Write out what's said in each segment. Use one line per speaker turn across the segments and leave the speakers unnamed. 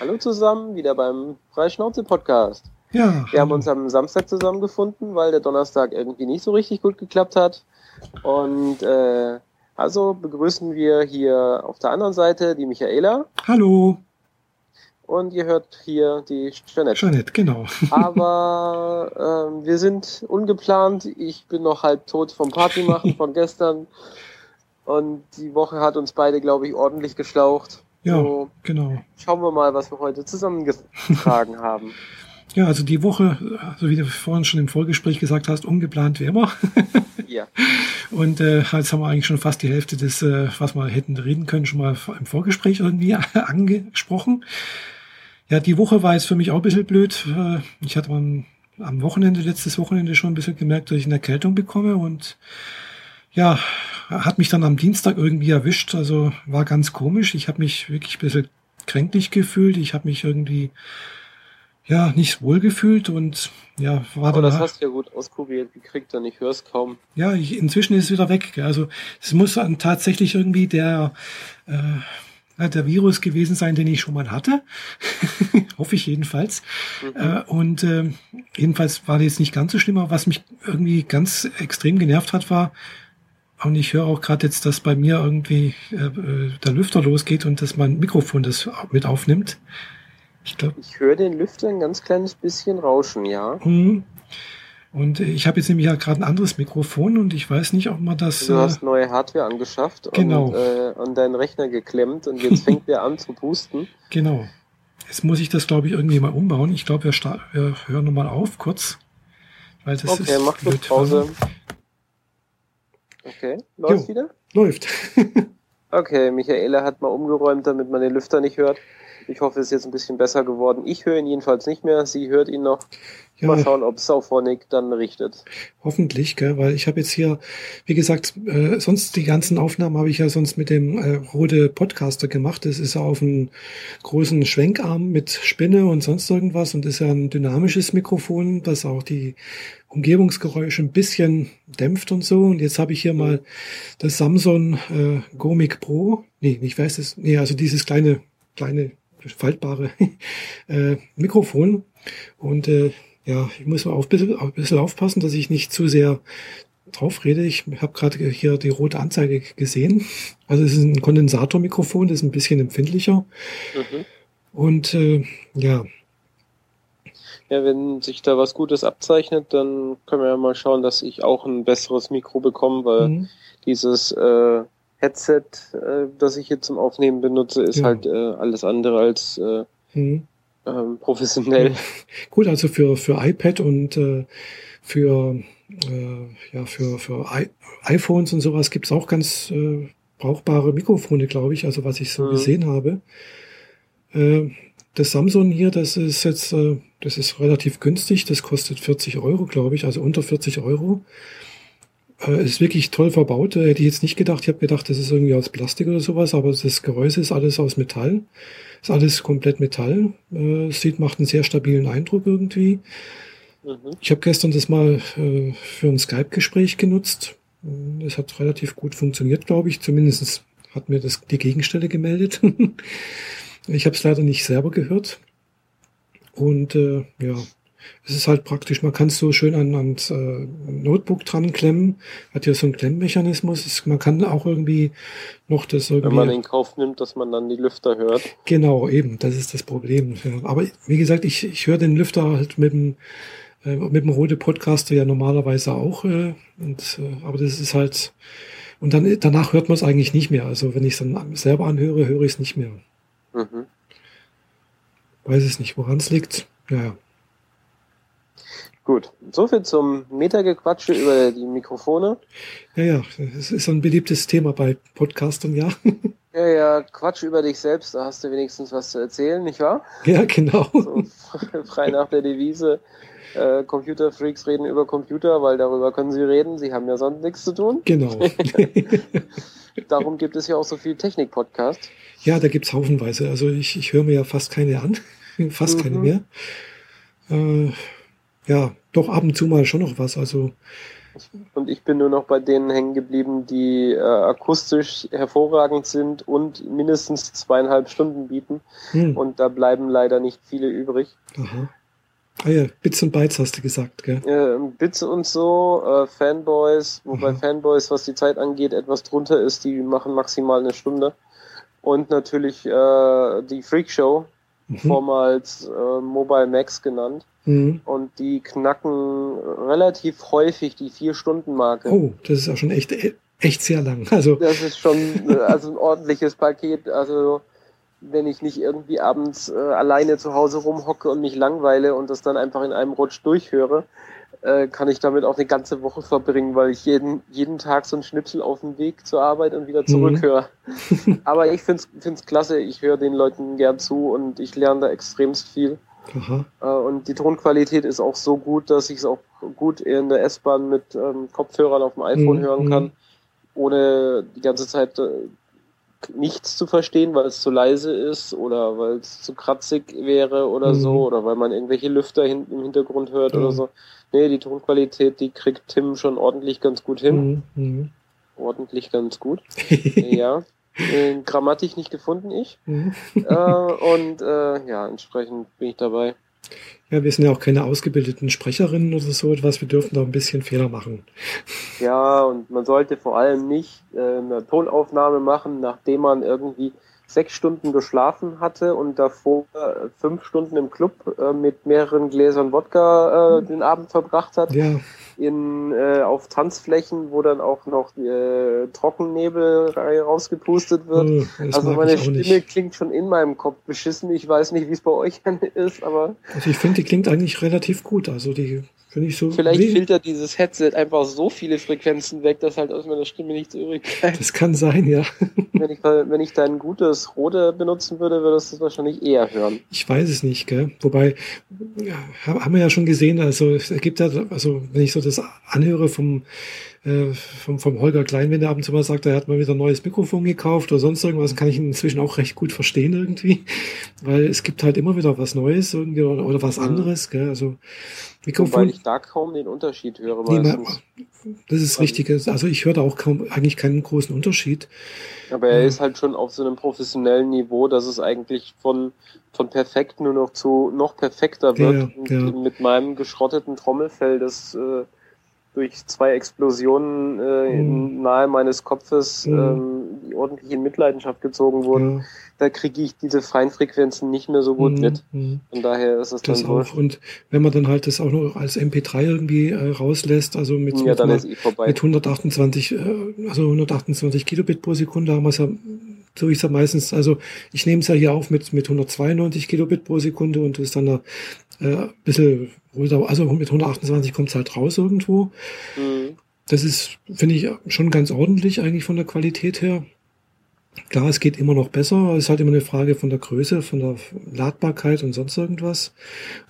Hallo zusammen, wieder beim Freischnauze-Podcast.
Ja.
Wir haben uns am Samstag zusammengefunden, weil der Donnerstag irgendwie nicht so richtig gut geklappt hat. Und äh, also begrüßen wir hier auf der anderen Seite die Michaela
Hallo.
und ihr hört hier die Jeanette.
Jeanette, genau.
Aber ähm, wir sind ungeplant. Ich bin noch halb tot vom Party machen von gestern. Und die Woche hat uns beide, glaube ich, ordentlich geschlaucht.
Ja,
So,
genau.
schauen wir mal, was wir heute zusammengetragen haben.
Ja, also die Woche, also wie du vorhin schon im Vorgespräch gesagt hast, ungeplant wie immer.
Ja.
Und äh, jetzt haben wir eigentlich schon fast die Hälfte des, äh, was wir hätten reden können, schon mal im Vorgespräch irgendwie angesprochen. Ja, die Woche war jetzt für mich auch ein bisschen blöd. Äh, Ich hatte am, am Wochenende, letztes Wochenende schon ein bisschen gemerkt, dass ich eine Erkältung bekomme und ja, hat mich dann am Dienstag irgendwie erwischt. Also war ganz komisch. Ich habe mich wirklich ein bisschen kränklich gefühlt. Ich habe mich irgendwie ja nicht wohl gefühlt und ja, war
Aber das hast du ja gut auskuriert gekriegt, dann ich höre es kaum.
ja, ich, inzwischen ist es wieder weg. gell. Also es muss dann tatsächlich irgendwie der, äh, der Virus gewesen sein, den ich schon mal hatte. Hoffe ich jedenfalls.
Mhm.
Äh, und äh, jedenfalls war das jetzt nicht ganz so schlimm, aber was mich irgendwie ganz extrem genervt hat, war, und ich höre auch gerade jetzt, dass bei mir irgendwie äh, der Lüfter losgeht und dass mein Mikrofon das mit aufnimmt. Ich glaube,
Ich höre den Lüfter ein ganz kleines bisschen rauschen, ja.
Mhm. Und ich habe jetzt nämlich ja gerade ein anderes Mikrofon und ich weiß nicht, ob man das.
Du
äh,
hast neue Hardware angeschafft
Genau.
und äh, an deinen Rechner geklemmt und jetzt fängt der an zu pusten.
Genau. Jetzt muss ich das, glaube ich, irgendwie mal umbauen. Ich glaube, wir, wir hören nochmal auf, kurz. Weil das
Okay,
ist
mach
blöd.
Pause. Okay, läuft
Jo.
wieder?
Läuft.
Okay, Michaela hat mal umgeräumt, damit man den Lüfter nicht hört. Ich hoffe, es ist jetzt ein bisschen besser geworden. Ich höre ihn jedenfalls nicht mehr. Sie hört ihn noch. Mal
Ja,
schauen, ob Sauphonic dann richtet.
hoffentlich, gell? weil ich habe jetzt hier, wie gesagt, äh, sonst die ganzen Aufnahmen habe ich ja sonst mit dem äh, Rode Podcaster gemacht. Das ist ja auf einem großen Schwenkarm mit Spinne und sonst irgendwas und ist ja ein dynamisches Mikrofon, das auch die Umgebungsgeräusche ein bisschen dämpft und so. Und jetzt habe ich hier mal das Samsung äh, Gomic Pro. Nee, ich weiß es. Nee, also dieses kleine, kleine, faltbare äh, Mikrofon. Und äh, ja, ich muss mal auf, bisschen, ein bisschen aufpassen, dass ich nicht zu sehr drauf rede. Ich habe gerade hier die rote Anzeige gesehen. Also es ist ein Kondensatormikrofon, das ist ein bisschen empfindlicher.
Mhm.
Und äh, ja,
Ja, wenn sich da was Gutes abzeichnet, dann können wir ja mal schauen, dass ich auch ein besseres Mikro bekomme, weil
mhm.
dieses äh, Headset, äh, das ich hier zum Aufnehmen benutze, ist
Ja.
halt äh, alles andere als äh,
Mhm.
ähm, professionell.
Gut, also für, für iPad und äh, für, äh, ja, für, für I iPhones und sowas gibt's auch ganz äh, brauchbare Mikrofone, glaube ich, also was ich so
Mhm.
gesehen habe. Äh, das Samsung hier, das ist jetzt, äh, das ist relativ günstig, das kostet 40 Euro, glaube ich, also unter 40 Euro. Äh, ist wirklich toll verbaut, äh, hätte ich jetzt nicht gedacht. Ich habe gedacht, das ist irgendwie aus Plastik oder sowas, aber das Gehäuse ist alles aus Metall. Ist alles komplett Metall. Äh, sieht, macht einen sehr stabilen Eindruck irgendwie.
Mhm.
Ich habe gestern das mal äh, für ein Skype-Gespräch genutzt. Es hat relativ gut funktioniert, glaube ich. Zumindest hat mir das die Gegenstelle gemeldet. ich habe es leider nicht selber gehört. Und äh, ja, es ist halt praktisch, man kann es so schön an, ans äh, Notebook dran klemmen. Hat ja so einen Klemmmechanismus. Es, man kann auch irgendwie noch das irgendwie.
Wenn man in Kauf nimmt, dass man dann die Lüfter hört.
Genau, eben, das ist das Problem. Ja. Aber wie gesagt, ich, ich höre den Lüfter halt mit dem, äh, mit dem Rode Podcaster ja normalerweise auch. Äh, und, äh, aber das ist halt, und dann danach hört man es eigentlich nicht mehr. Also wenn ich es dann selber anhöre, höre ich es nicht mehr.
Mhm.
Weiß es nicht, woran es liegt. Ja,
Gut, soviel zum Metagequatsche über die Mikrofone.
ja, ja, es ist ein beliebtes Thema bei Podcastern, ja.
Ja, ja, Quatsch über dich selbst, da hast du wenigstens was zu erzählen, nicht wahr?
ja, genau.
So, frei nach der Devise, äh, Computerfreaks reden über Computer, weil darüber können sie reden, sie haben ja sonst nichts zu tun.
Genau.
Darum gibt es ja auch so viel Technik-Podcast.
Ja, da gibt's haufenweise. Also ich, ich höre mir ja fast keine an. fast keine
Mhm.
mehr. Äh, ja, doch ab und zu mal schon noch was. Also
Und ich bin nur noch bei denen hängen geblieben, die äh, akustisch hervorragend sind und mindestens zweieinhalb Stunden bieten. Hm. Und da bleiben leider nicht viele übrig. Aha.
Ah ja, Bits und Bytes hast du gesagt, gell?
Äh, Bits und so, äh, Fanboys, wobei Aha. Fanboys, was die Zeit angeht, etwas drunter ist, die machen maximal eine Stunde. Und natürlich äh, die Freak Show, mhm. vormals äh, Mobile Max genannt. Mhm. Und die knacken relativ häufig die Vier-Stunden-Marke.
Oh, das ist auch schon echt, echt sehr lang. Also.
Das ist schon also ein ordentliches Paket. Also wenn ich nicht irgendwie abends äh, alleine zu Hause rumhocke und mich langweile und das dann einfach in einem Rutsch durchhöre, äh, kann ich damit auch eine ganze Woche verbringen, weil ich jeden, jeden Tag so ein Schnipsel auf dem Weg zur Arbeit und wieder zurückhöre. Mhm. Aber ich finde es klasse, ich höre den Leuten gern zu und ich lerne da extremst viel. Äh, und die Tonqualität ist auch so gut, dass ich es auch gut in der S-Bahn mit ähm, Kopfhörern auf dem iPhone mhm. hören kann, ohne die ganze Zeit äh, nichts zu verstehen, weil es zu leise ist oder weil es zu kratzig wäre oder mhm. so oder weil man irgendwelche Lüfter hin, im Hintergrund hört mhm. oder so. Nee, die Tonqualität, die kriegt Tim schon ordentlich ganz gut hin. Mhm. mhm. Ordentlich ganz gut. ja. Grammatik nicht gefunden, ich. Mhm. äh, und äh, ja, entsprechend bin ich dabei.
Ja, wir sind ja auch keine ausgebildeten Sprecherinnen oder so etwas. Wir dürfen da ein bisschen Fehler machen.
Ja, und man sollte vor allem nicht äh, eine Tonaufnahme machen, nachdem man irgendwie sechs Stunden geschlafen hatte und davor äh, fünf Stunden im Club äh, mit mehreren Gläsern Wodka äh, den Abend verbracht hat. Ja in, äh, auf Tanzflächen, wo dann auch noch äh, Trockennebel rausgepustet wird. Hm, also meine Stimme nicht. klingt schon in meinem Kopf beschissen. Ich weiß nicht, wie es bei euch ist, aber.
Also ich finde, die klingt eigentlich relativ gut. Also die finde ich so.
Vielleicht nee. filtert dieses Headset einfach so viele Frequenzen weg, dass halt aus meiner Stimme nichts übrig
bleibt. Das kann sein, ja.
wenn, ich, wenn ich da ein gutes Rode benutzen würde, würdest du es wahrscheinlich eher hören.
Ich weiß es nicht, gell? Wobei, ja, haben wir ja schon gesehen, also es gibt ja, also wenn ich so das anhöre vom äh, vom, vom Holger Klein, wenn er ab und zu mal sagt, er hat mal wieder ein neues Mikrofon gekauft oder sonst irgendwas, kann ich ihn inzwischen auch recht gut verstehen irgendwie, weil es gibt halt immer wieder was Neues irgendwie oder, oder was anderes, gell? also
Mikrofon. Weil ich da kaum den Unterschied höre.
Nee, das ist richtig. Also ich höre da auch kaum eigentlich keinen großen Unterschied.
Aber er ist halt schon auf so einem professionellen Niveau, dass es eigentlich von, von perfekt nur noch zu noch perfekter wird. Ja, ja. Mit meinem geschrotteten Trommelfell, das äh, durch zwei Explosionen äh, mhm. nahe meines Kopfes mhm. ähm, ordentlich in Mitleidenschaft gezogen wurden. Ja. Da kriege ich diese Feinfrequenzen nicht mehr so gut mhm. mit. Mhm. Von daher ist es
das dann auch. Und wenn man dann halt das auch noch als MP3 irgendwie äh, rauslässt, also mit,
ja, mit, eh
mit 128, äh, also 128 Kilobit pro Sekunde haben wir es ja so ich es ja meistens, also ich nehme es ja hier auf mit, mit 192 Kilobit pro Sekunde und ist dann äh, ein bisschen also mit 128 kommt es halt raus irgendwo. Mhm. Das ist, finde ich, schon ganz ordentlich eigentlich von der Qualität her. Klar, es geht immer noch besser. Es ist halt immer eine Frage von der Größe, von der Ladbarkeit und sonst irgendwas.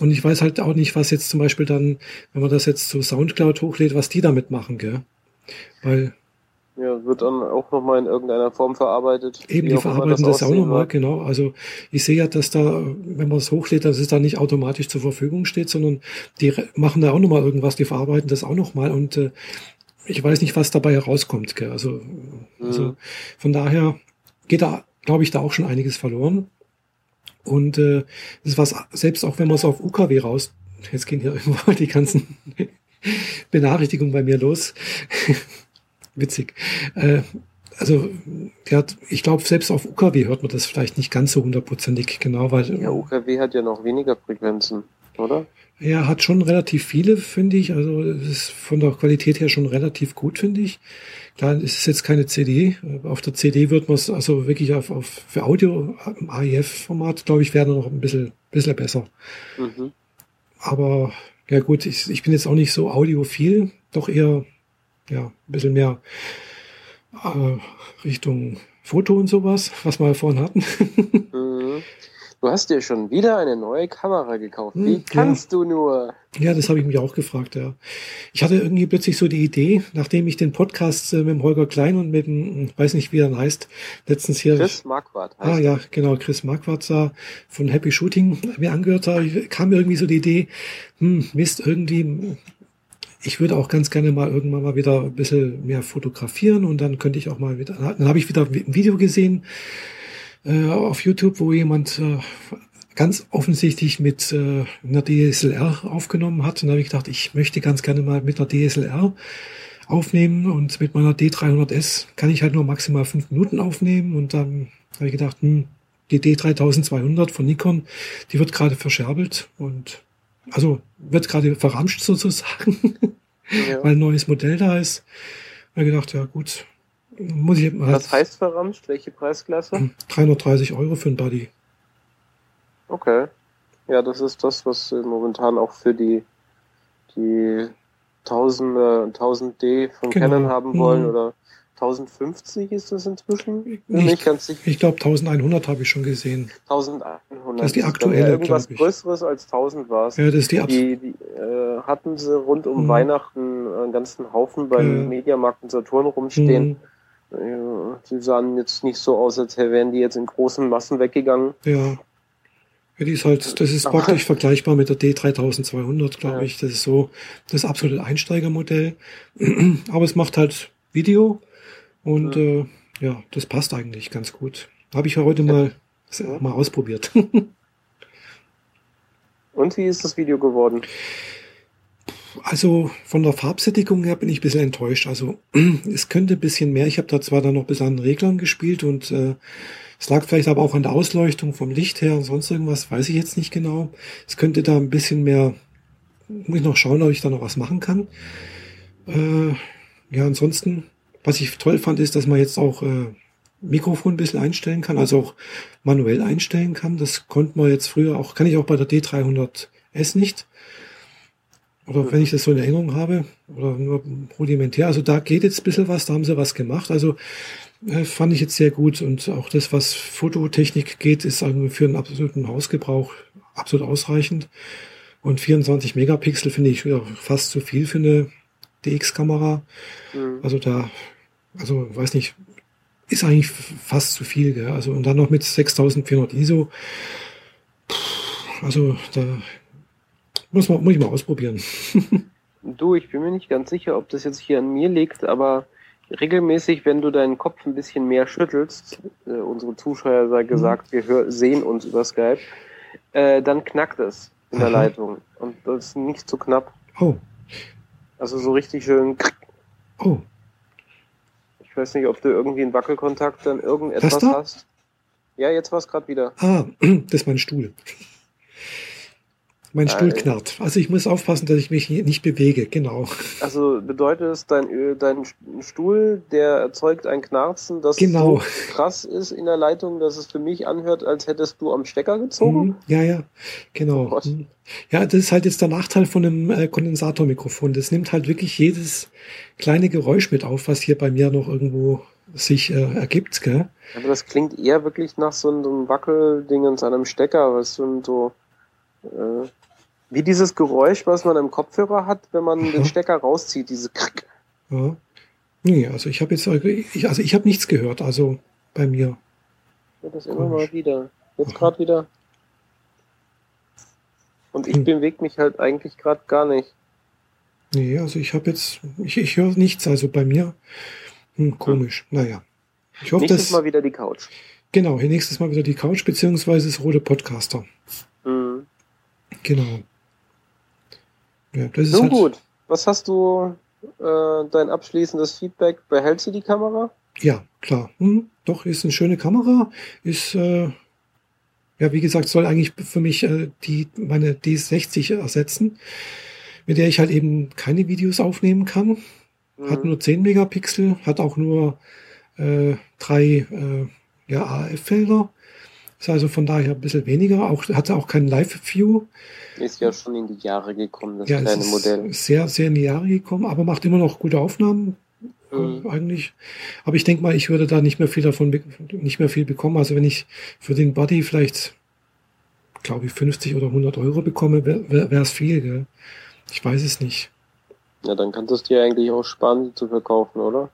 Und ich weiß halt auch nicht, was jetzt zum Beispiel dann, wenn man das jetzt zu Soundcloud hochlädt, was die damit machen, gell? Weil
ja, wird dann auch nochmal in irgendeiner Form verarbeitet.
Eben, die verarbeiten das, das auch nochmal, genau. Also ich sehe ja, dass da, wenn man es hochlädt, dass es da nicht automatisch zur Verfügung steht, sondern die machen da auch nochmal irgendwas, die verarbeiten das auch nochmal und äh, ich weiß nicht, was dabei herauskommt. Gell? Also, also mhm. also von daher geht da, glaube ich, da auch schon einiges verloren. Und äh, das ist was, selbst auch wenn man es auf UKW raus, jetzt gehen hier irgendwo die ganzen Benachrichtigungen bei mir los witzig. Äh, also, der ich glaube, selbst auf UKW hört man das vielleicht nicht ganz so hundertprozentig genau, weil.
Ja, UKW hat ja noch weniger Frequenzen, oder?
Er hat schon relativ viele, finde ich. Also, es ist von der Qualität her schon relativ gut, finde ich. Klar, es ist jetzt keine CD. Auf der CD wird man es also wirklich auf, auf für Audio im AIF-Format, glaube ich, wäre noch ein bisschen, bisschen besser. Mhm. Aber, ja gut, ich, ich bin jetzt auch nicht so audiophil, doch eher ja, ein bisschen mehr äh, Richtung Foto und sowas, was wir vorhin hatten.
Du hast dir schon wieder eine neue Kamera gekauft. Wie hm, kannst ja. du nur?
Ja, das habe ich mich auch gefragt, ja. Ich hatte irgendwie plötzlich so die Idee, nachdem ich den Podcast äh, mit dem Holger Klein und mit dem, weiß nicht, wie er heißt, letztens hier.
Chris Marquardt
Ah, ja, genau, Chris Marquardt sah von Happy Shooting mir angehört habe, kam mir irgendwie so die Idee, hm, Mist, irgendwie ich würde auch ganz gerne mal irgendwann mal wieder ein bisschen mehr fotografieren und dann könnte ich auch mal wieder, dann habe ich wieder ein Video gesehen äh, auf YouTube, wo jemand äh, ganz offensichtlich mit äh, einer DSLR aufgenommen hat und da habe ich gedacht, ich möchte ganz gerne mal mit einer DSLR aufnehmen und mit meiner D300S kann ich halt nur maximal fünf Minuten aufnehmen und dann habe ich gedacht, hm, die D3200 von Nikon, die wird gerade verscherbelt und also wird gerade verramscht sozusagen, ja. weil ein neues Modell da ist. Habe gedacht, ja gut, muss ich
mal. Was heißt verramscht? Welche Preisklasse?
330 Euro für ein Buddy.
Okay. Ja, das ist das, was momentan auch für die, die 1000, äh, 1000D von genau. Canon haben wollen mhm. oder 1050 ist das inzwischen?
Bin ich, ganz sicher. Ich glaube 1100 habe ich schon gesehen.
1100.
Das ist die aktuelle.
Irgendwas Größeres als 1000 war es.
Ja, das ist die,
die, die äh, hatten sie rund um mhm. Weihnachten einen ganzen Haufen beim ja. Mediamarkt und Saturn rumstehen. Mhm. Ja, die sahen jetzt nicht so aus, als wären die jetzt in großen Massen weggegangen.
Ja. Ja, die ist halt, das ist praktisch vergleichbar mit der D3200, glaube ja. ich. Das ist so das absolute Einsteigermodell. Aber es macht halt Video und ja, äh, ja das passt eigentlich ganz gut. Habe ich ja heute mal, mal ausprobiert.
und wie ist das Video geworden?
Also von der Farbsättigung her bin ich ein bisschen enttäuscht. Also es könnte ein bisschen mehr. Ich habe da zwar dann noch bisschen an Reglern gespielt und äh, es lag vielleicht aber auch an der Ausleuchtung vom Licht her und sonst irgendwas, weiß ich jetzt nicht genau. Es könnte da ein bisschen mehr, muss ich noch schauen, ob ich da noch was machen kann. Äh, ja, ansonsten, was ich toll fand, ist, dass man jetzt auch äh, Mikrofon ein bisschen einstellen kann, also auch manuell einstellen kann. Das konnte man jetzt früher auch, kann ich auch bei der D300S nicht. Oder wenn ich das so in Erinnerung habe, oder nur rudimentär. Also da geht jetzt ein bisschen was, da haben sie was gemacht. Also äh, fand ich jetzt sehr gut. Und auch das, was Fototechnik geht, ist also für einen absoluten Hausgebrauch absolut ausreichend. Und 24 Megapixel finde ich ja, fast zu viel für eine DX-Kamera. Mhm. Also da, also weiß nicht, ist eigentlich fast zu viel. Gell? Also und dann noch mit 6400 ISO. Also da muss, man, muss ich mal ausprobieren.
du, ich bin mir nicht ganz sicher, ob das jetzt hier an mir liegt, aber regelmäßig, wenn du deinen Kopf ein bisschen mehr schüttelst, äh, unsere Zuschauer sei mhm. gesagt, mhm. wir hör, sehen uns über Skype, äh, dann knackt es in der Aha. Leitung. Und das ist nicht zu knapp.
Oh.
Also so richtig schön.
Oh.
Ich weiß nicht, ob du irgendwie einen Wackelkontakt dann irgendetwas hast. Ja, jetzt war es gerade wieder.
Ah, das ist mein Stuhl. Mein Stuhl äh, knarrt. Also ich muss aufpassen, dass ich mich nicht bewege, genau.
Also bedeutet es, dein, dein Stuhl, der erzeugt ein Knarzen, das
genau.
so krass ist in der Leitung, dass es für mich anhört, als hättest du am Stecker gezogen?
Mhm, ja, ja, genau. Oh ja, das ist halt jetzt der Nachteil von einem äh, Kondensatormikrofon. Das nimmt halt wirklich jedes kleine Geräusch mit auf, was hier bei mir noch irgendwo sich äh, ergibt, gell?
Aber das klingt eher wirklich nach so einem Wackelding und einem Stecker, was so, so äh, wie dieses Geräusch, was man im Kopfhörer hat, wenn man Aha. den Stecker rauszieht, diese Krick.
Ja. Nee, also ich habe jetzt, ich, also ich habe nichts gehört, also bei mir.
Ja, das immer Komisch. mal wieder. Jetzt gerade wieder. Und ich hm. bewege mich halt eigentlich gerade gar nicht.
Nee, also ich habe jetzt, ich, ich höre nichts, also bei mir. Hm, komisch. Hm. Naja.
Ich hoffe, nächstes dass, Mal wieder die Couch.
Genau, nächstes Mal wieder die Couch, beziehungsweise das rote Podcaster. Mhm. Genau.
Ja, Nun halt gut. Was hast du äh, dein abschließendes Feedback? Behältst du die Kamera?
Ja, klar. Hm, doch, ist eine schöne Kamera. Ist, äh, ja, wie gesagt, soll eigentlich für mich äh, die meine D60 ersetzen, mit der ich halt eben keine Videos aufnehmen kann. Mhm. Hat nur 10 Megapixel, hat auch nur äh, drei äh, ja, AF-Felder. Ist also von daher ein bisschen weniger. Auch, hatte auch keinen Live-View.
Ist ja schon in die Jahre gekommen, das ja, kleine Modell.
Sehr, sehr in die Jahre gekommen, aber macht immer noch gute Aufnahmen. Mhm. Eigentlich. Aber ich denke mal, ich würde da nicht mehr viel davon, nicht mehr viel bekommen. Also wenn ich für den Body vielleicht, glaube ich, 50 oder 100 Euro bekomme, wäre es viel, gell? Ich weiß es nicht.
Ja, dann kannst du es dir eigentlich auch sparen, die zu verkaufen, oder?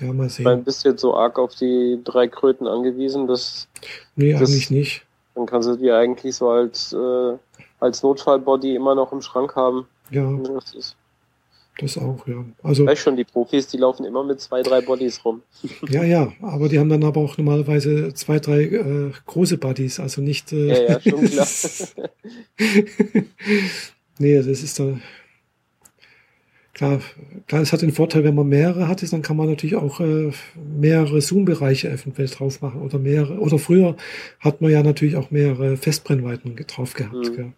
Ja, mal sehen.
Weil ein bisschen so arg auf die drei Kröten angewiesen, dass.
Nee, das, eigentlich nicht.
Dann kannst du die eigentlich so als, äh, als Notfallbody immer noch im Schrank haben.
Ja. Das ist, das auch, ja. Also,
Weißt schon, die Profis, die laufen immer mit zwei, drei Bodies rum.
ja, ja, aber die haben dann aber auch normalerweise zwei, drei äh, große Buddies, also nicht. Äh,
Ja, ja, schon klar.
nee, das ist da. Klar, klar, es hat den Vorteil, wenn man mehrere hat, ist, dann kann man natürlich auch äh, mehrere Zoom-Bereiche eventuell drauf machen oder mehrere. Oder früher hat man ja natürlich auch mehrere Festbrennweiten drauf gehabt.
Mhm.
Gell?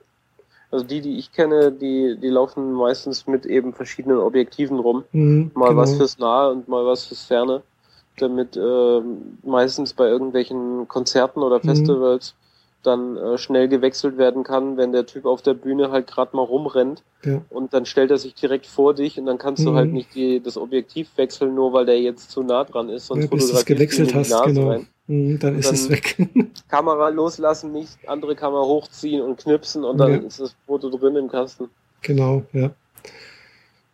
Also die, die ich kenne, die, die laufen meistens mit eben verschiedenen Objektiven rum.
Mhm,
Mal
genau.
was fürs Nahe und mal was fürs Ferne. Damit ähm, meistens bei irgendwelchen Konzerten oder
Mhm.
Festivals dann äh, schnell gewechselt werden kann, wenn der Typ auf der Bühne halt gerade mal rumrennt
Ja.
und dann stellt er sich direkt vor dich und dann kannst du
Mhm.
halt nicht die, das Objektiv wechseln, nur weil der jetzt zu nah dran ist, sonst
Ja, bis du es
du ihm
gewechselt hast, genau. Mhm, dann
Und
ist es weg.
Kamera loslassen, nicht andere Kamera hochziehen und knipsen und dann
Ja.
ist das Foto drin im Kasten.
genau, ja.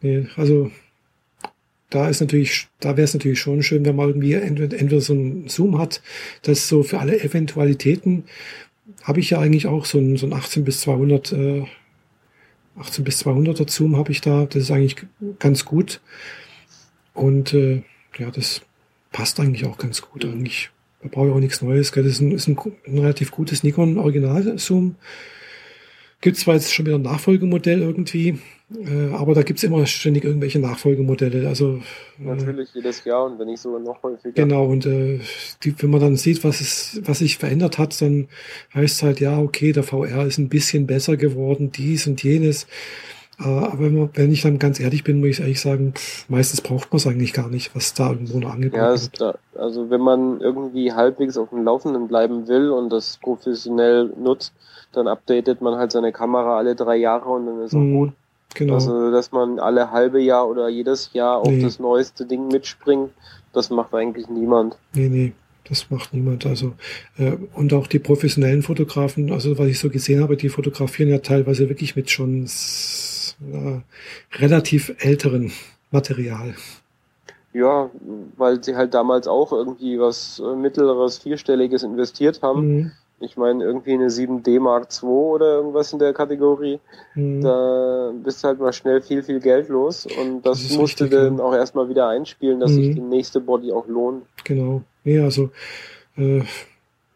Nee, also da ist natürlich, da wäre es natürlich schon schön, wenn man irgendwie entweder, entweder so ein Zoom hat, das so für alle Eventualitäten habe ich ja eigentlich auch so ein, so ein 18 bis 200, äh, 18 bis 200er Zoom habe ich da. Das ist eigentlich ganz gut. Und äh, ja, das passt eigentlich auch ganz gut. Eigentlich, da brauche ich auch nichts Neues. Gell? Das ist ein, ist ein, ein relativ gutes Nikon Original Zoom. Gibt zwar jetzt schon wieder ein Nachfolgemodell irgendwie, äh, aber da gibt's immer ständig irgendwelche Nachfolgemodelle. Also äh,
Natürlich jedes Jahr und wenn nicht sogar noch häufiger.
Genau, und äh, die, wenn man dann sieht, was es, was sich verändert hat, dann heißt es halt, ja, okay, der VR ist ein bisschen besser geworden, dies und jenes. Äh, aber wenn, man, wenn ich dann ganz ehrlich bin, muss ich ehrlich sagen, pff, meistens braucht man es eigentlich gar nicht, was da irgendwo noch angeboten
Ja,
wird.
ist da, also wenn man irgendwie halbwegs auf dem Laufenden bleiben will und das professionell nutzt, dann updatet man halt seine Kamera alle drei Jahre und dann ist auch
Mhm,
gut.
Genau.
Also, dass man alle halbe Jahr oder jedes Jahr auf
Nee.
das neueste Ding mitspringt, das macht eigentlich niemand.
Nee, nee, das macht niemand. Also, äh, und auch die professionellen Fotografen, also was ich so gesehen habe, die fotografieren ja teilweise wirklich mit schon äh, relativ älteren Material.
Ja, weil sie halt damals auch irgendwie was äh, mittleres, vierstelliges investiert haben.
Mhm.
Ich meine, irgendwie eine 7D Mark II oder irgendwas in der Kategorie.
Mhm.
Da bist du halt mal schnell viel, viel Geld los und das,
Das
musste
richtig,
dann
ja.
auch erstmal wieder einspielen, dass
Mhm.
sich die nächste Body auch lohnt.
Genau. Nee, also äh,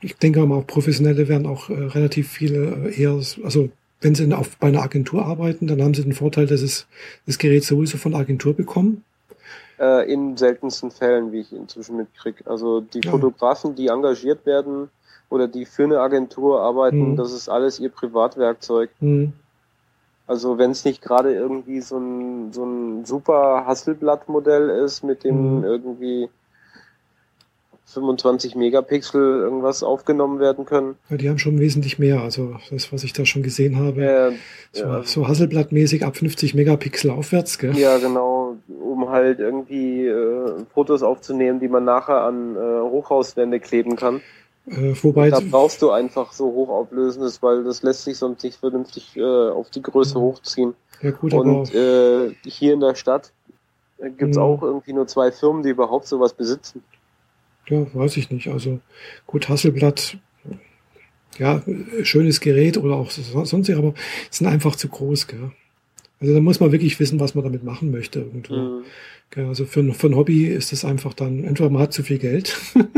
ich denke mal, auch Professionelle werden auch äh, relativ viele äh, eher, also wenn sie auf, bei einer Agentur arbeiten, dann haben sie den Vorteil, dass es das Gerät sowieso von der Agentur bekommen.
Äh, in seltensten Fällen, wie ich inzwischen mitkriege. Also die
Ja.
Fotografen, die engagiert werden oder die für eine Agentur arbeiten,
Mhm.
das ist alles ihr Privatwerkzeug.
Hm,
Also wenn es nicht gerade irgendwie so ein, so ein super Hasselblatt-Modell ist, mit dem
Mhm.
irgendwie 25 Megapixel irgendwas aufgenommen werden können.
ja, die haben schon wesentlich mehr. Also das, was ich da schon gesehen habe,
Äh,
so,
ja,
so Hasselblattmäßig ab 50 Megapixel aufwärts. Gell?
ja, genau, um halt irgendwie äh, Fotos aufzunehmen, die man nachher an äh, Hochhauswände kleben kann.
Äh, wobei,
Da brauchst du einfach so hochauflösendes, weil das lässt sich sonst nicht vernünftig äh, auf die Größe
Mhm.
hochziehen.
ja gut, aber
Und äh, hier in der Stadt äh, gibt's
Mhm.
auch irgendwie nur zwei Firmen, die überhaupt sowas besitzen.
Ja, weiß ich nicht. Also gut, Hasselblatt, ja, schönes Gerät oder auch so- sonstig, aber sind einfach zu groß, gell? Also da muss man wirklich wissen, was man damit machen möchte irgendwo.
Mhm.
Also für, ein- für ein Hobby ist es einfach dann, entweder man hat zu viel Geld.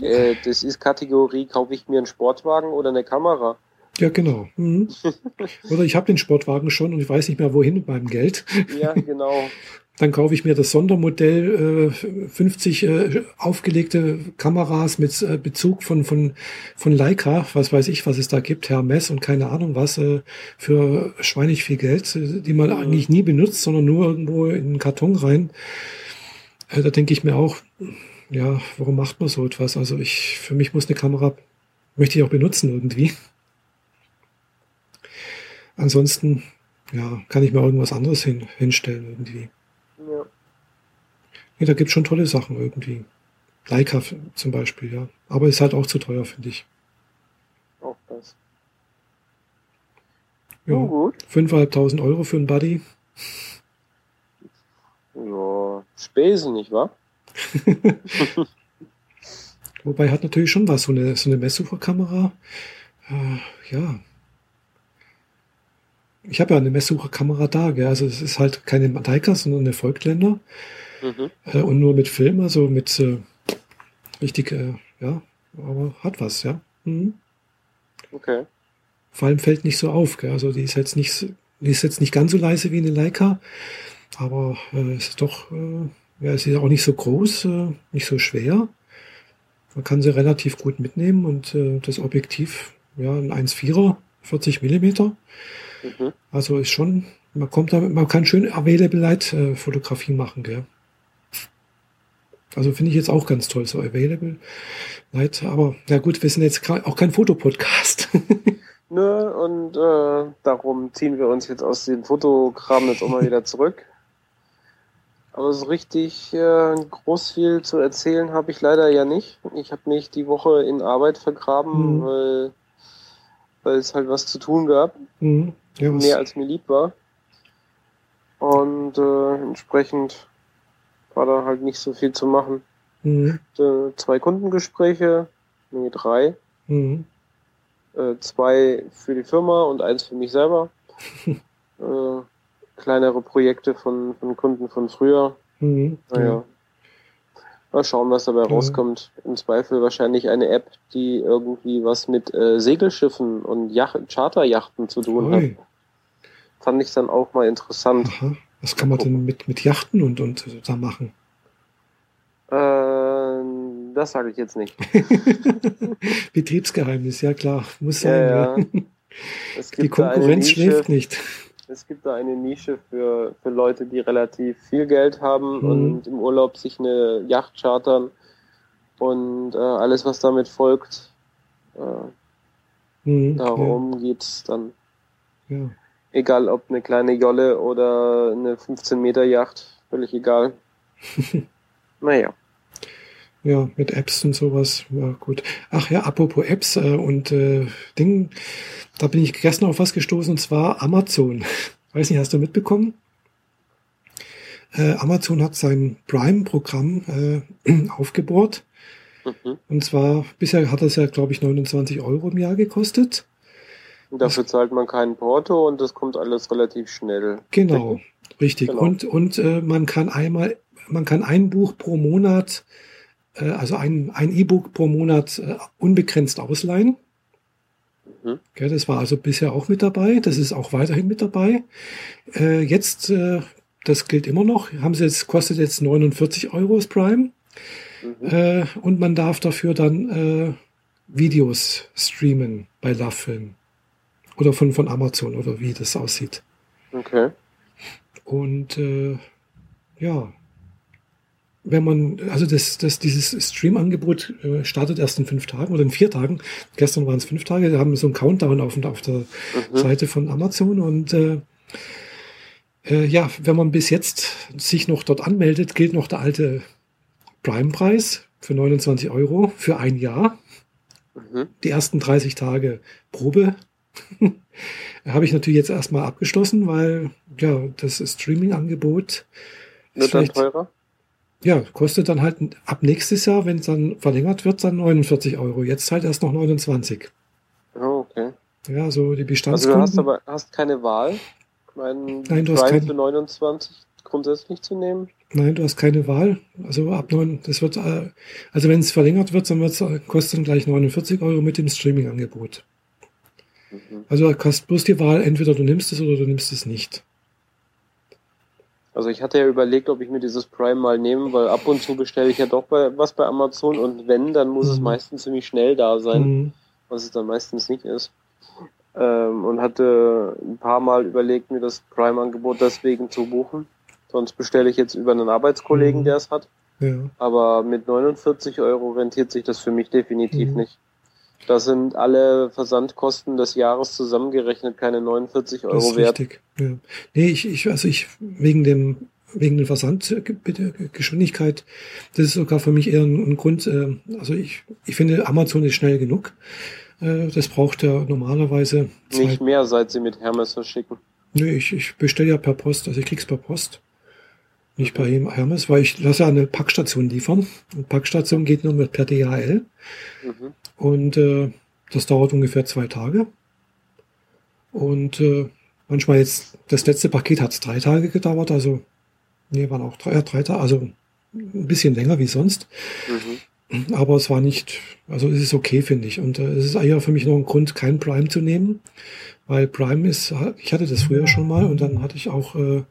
Äh, das ist Kategorie, kaufe ich mir einen Sportwagen oder eine Kamera?
ja, genau. Mhm. Oder ich habe den Sportwagen schon und ich weiß nicht mehr, wohin mit meinem Geld.
Ja, genau.
Dann kaufe ich mir das Sondermodell, äh, 50 äh, aufgelegte Kameras mit äh, Bezug von, von, von Leica, was weiß ich, was es da gibt, Hermes und keine Ahnung was, äh, für schweinig viel Geld, äh, die man
Mhm.
eigentlich nie benutzt, sondern nur irgendwo in einen Karton rein. Da denke ich mir auch, ja, warum macht man so etwas? Also ich, für mich muss eine Kamera, möchte ich auch benutzen irgendwie. Ansonsten, ja, kann ich mir irgendwas anderes hin, hinstellen irgendwie.
Ja.
Nee, da gibt's schon tolle Sachen irgendwie. Leica zum Beispiel, ja. Aber ist halt auch zu teuer, finde ich.
Auch das.
Ja,
Nun gut.
5.500 Euro für einen Buddy.
Ja, Spesen, nicht wahr?
Wobei hat natürlich schon was, so eine, so eine Messsucherkamera. Äh, ja. ich habe ja eine Messsucherkamera da, gell? also es ist halt keine Leica, sondern eine Volkländer mhm. äh, und nur mit Film, also mit äh, richtig, äh, ja, aber hat was, ja. Mhm.
Okay.
Vor allem fällt nicht so auf, gell? also die ist jetzt nicht, die ist jetzt nicht ganz so leise wie eine Leica, aber äh, ist doch, äh, ja, es ist auch nicht so groß, äh, nicht so schwer. Man kann sie relativ gut mitnehmen und äh, das Objektiv, ja, ein 1,4er, 40 Millimeter. Mhm. Also ist schon, man kommt damit, man kann schön Available Light äh, Fotografie machen, gell. Also finde ich jetzt auch ganz toll, so Available Light. Aber na gut, wir sind jetzt auch kein Fotopodcast.
Nö, und äh, darum ziehen wir uns jetzt aus dem Fotokram jetzt auch mal wieder zurück. Aber so richtig äh, groß viel zu erzählen habe ich leider ja nicht. Ich habe mich die Woche in Arbeit vergraben, mhm. weil, weil es halt was zu tun gab. Mhm. Ja, mehr als mir lieb war. Und äh, entsprechend war da halt nicht so viel zu machen. Mhm. Äh, zwei Kundengespräche, nee, drei. Mhm. Äh, zwei für die Firma und eins für mich selber. äh, kleinere Projekte von, von Kunden von früher. Mhm. Naja. Mal schauen, was dabei rauskommt. Im Zweifel wahrscheinlich eine App, die irgendwie was mit äh, Segelschiffen und Yacht Charterjachten zu tun Oi. hat. Fand ich dann auch mal interessant. Aha.
Was kann man denn mit, mit Yachten und, und da machen?
Äh, das sage ich jetzt nicht.
Betriebsgeheimnis, ja klar. Muss sein. Ja, ja. Die Konkurrenz schläft nicht
es gibt da eine Nische für, für Leute, die relativ viel Geld haben mhm. und im Urlaub sich eine Yacht chartern und äh, alles, was damit folgt. Äh, mhm, darum ja. es dann. Ja. Egal ob eine kleine Jolle oder eine 15 Meter Yacht, völlig egal. naja.
Ja, mit Apps und sowas. Ja, gut. Ach ja, apropos Apps äh, und äh, Ding, da bin ich gestern auf was gestoßen und zwar Amazon. Weiß nicht, hast du mitbekommen? Äh, Amazon hat sein Prime-Programm äh, aufgebohrt. Mhm. Und zwar, bisher hat das ja, glaube ich, 29 Euro im Jahr gekostet.
Und dafür zahlt man keinen Porto und das kommt alles relativ schnell.
Genau, richtig. Genau. Und, und äh, man kann einmal, man kann ein Buch pro Monat äh, also ein, ein E-Book pro Monat äh, unbegrenzt ausleihen. Mhm. Ja, das war also bisher auch mit dabei. Das ist auch weiterhin mit dabei. Äh, jetzt, äh, das gilt immer noch, haben sie jetzt, kostet jetzt 49 Euro das Prime. Mhm. Äh, und man darf dafür dann äh, Videos streamen bei LoveFilm. Oder von, von Amazon oder wie das aussieht.
Okay.
Und äh, ja, wenn man, also das, das, dieses Stream-Angebot äh, startet erst in fünf Tagen oder in vier Tagen. Gestern waren es fünf Tage. Wir haben so einen Countdown auf, auf der mhm. Seite von Amazon und äh, äh, ja, wenn man bis jetzt sich noch dort anmeldet, gilt noch der alte Prime-Preis für 29 Euro für ein Jahr. Mhm. Die ersten 30 Tage Probe. Habe ich natürlich jetzt erstmal abgeschlossen, weil ja, das Streaming-Angebot
wird dann teurer.
Ja, kostet dann halt ab nächstes Jahr, wenn es dann verlängert wird, dann 49 Euro. Jetzt halt erst noch 29.
Oh, okay.
Ja, so die Bestandskunden.
Also du hast aber hast keine Wahl, meinen
Nein, du hast kein...
für 29 grundsätzlich zu nehmen?
Nein, du hast keine Wahl. Also ab 9, das wird, äh, also wenn es verlängert wird, dann wird es äh, kostet gleich 49 Euro mit dem Streaming-Angebot. Mhm. Also du hast bloß die Wahl, entweder du nimmst es oder du nimmst es nicht.
Also ich hatte ja überlegt, ob ich mir dieses Prime mal nehme, weil ab und zu bestelle ich ja doch bei, was bei Amazon und wenn, dann muss mhm. es meistens ziemlich schnell da sein, mhm. was es dann meistens nicht ist. Ähm, und hatte ein paar Mal überlegt, mir das Prime-Angebot deswegen zu buchen. Sonst bestelle ich jetzt über einen Arbeitskollegen, mhm. der es hat. Ja. Aber mit 49 Euro rentiert sich das für mich definitiv mhm. nicht. Da sind alle Versandkosten des Jahres zusammengerechnet keine 49 Euro das ist wert. Richtig.
Ja. Nee, ich, ich, also ich, wegen dem, wegen der Versandgeschwindigkeit, das ist sogar für mich eher ein, ein Grund, äh, also ich, ich finde Amazon ist schnell genug. Äh, das braucht ja normalerweise.
Nicht mehr, seit sie mit Hermes verschicken.
Nee, ich, ich bestelle ja per Post, also ich krieg's per Post. Nicht bei Hermes, weil ich lasse eine Packstation liefern. Und Packstation geht nur mit per DHL. Mhm. Und äh, das dauert ungefähr zwei Tage. Und äh, manchmal jetzt, das letzte Paket hat drei Tage gedauert, also, nee, waren auch drei, ja, drei Tage, also ein bisschen länger wie sonst. Mhm. Aber es war nicht, also es ist okay, finde ich. Und äh, es ist eher für mich noch ein Grund, kein Prime zu nehmen, weil Prime ist, ich hatte das früher schon mal und dann hatte ich auch äh,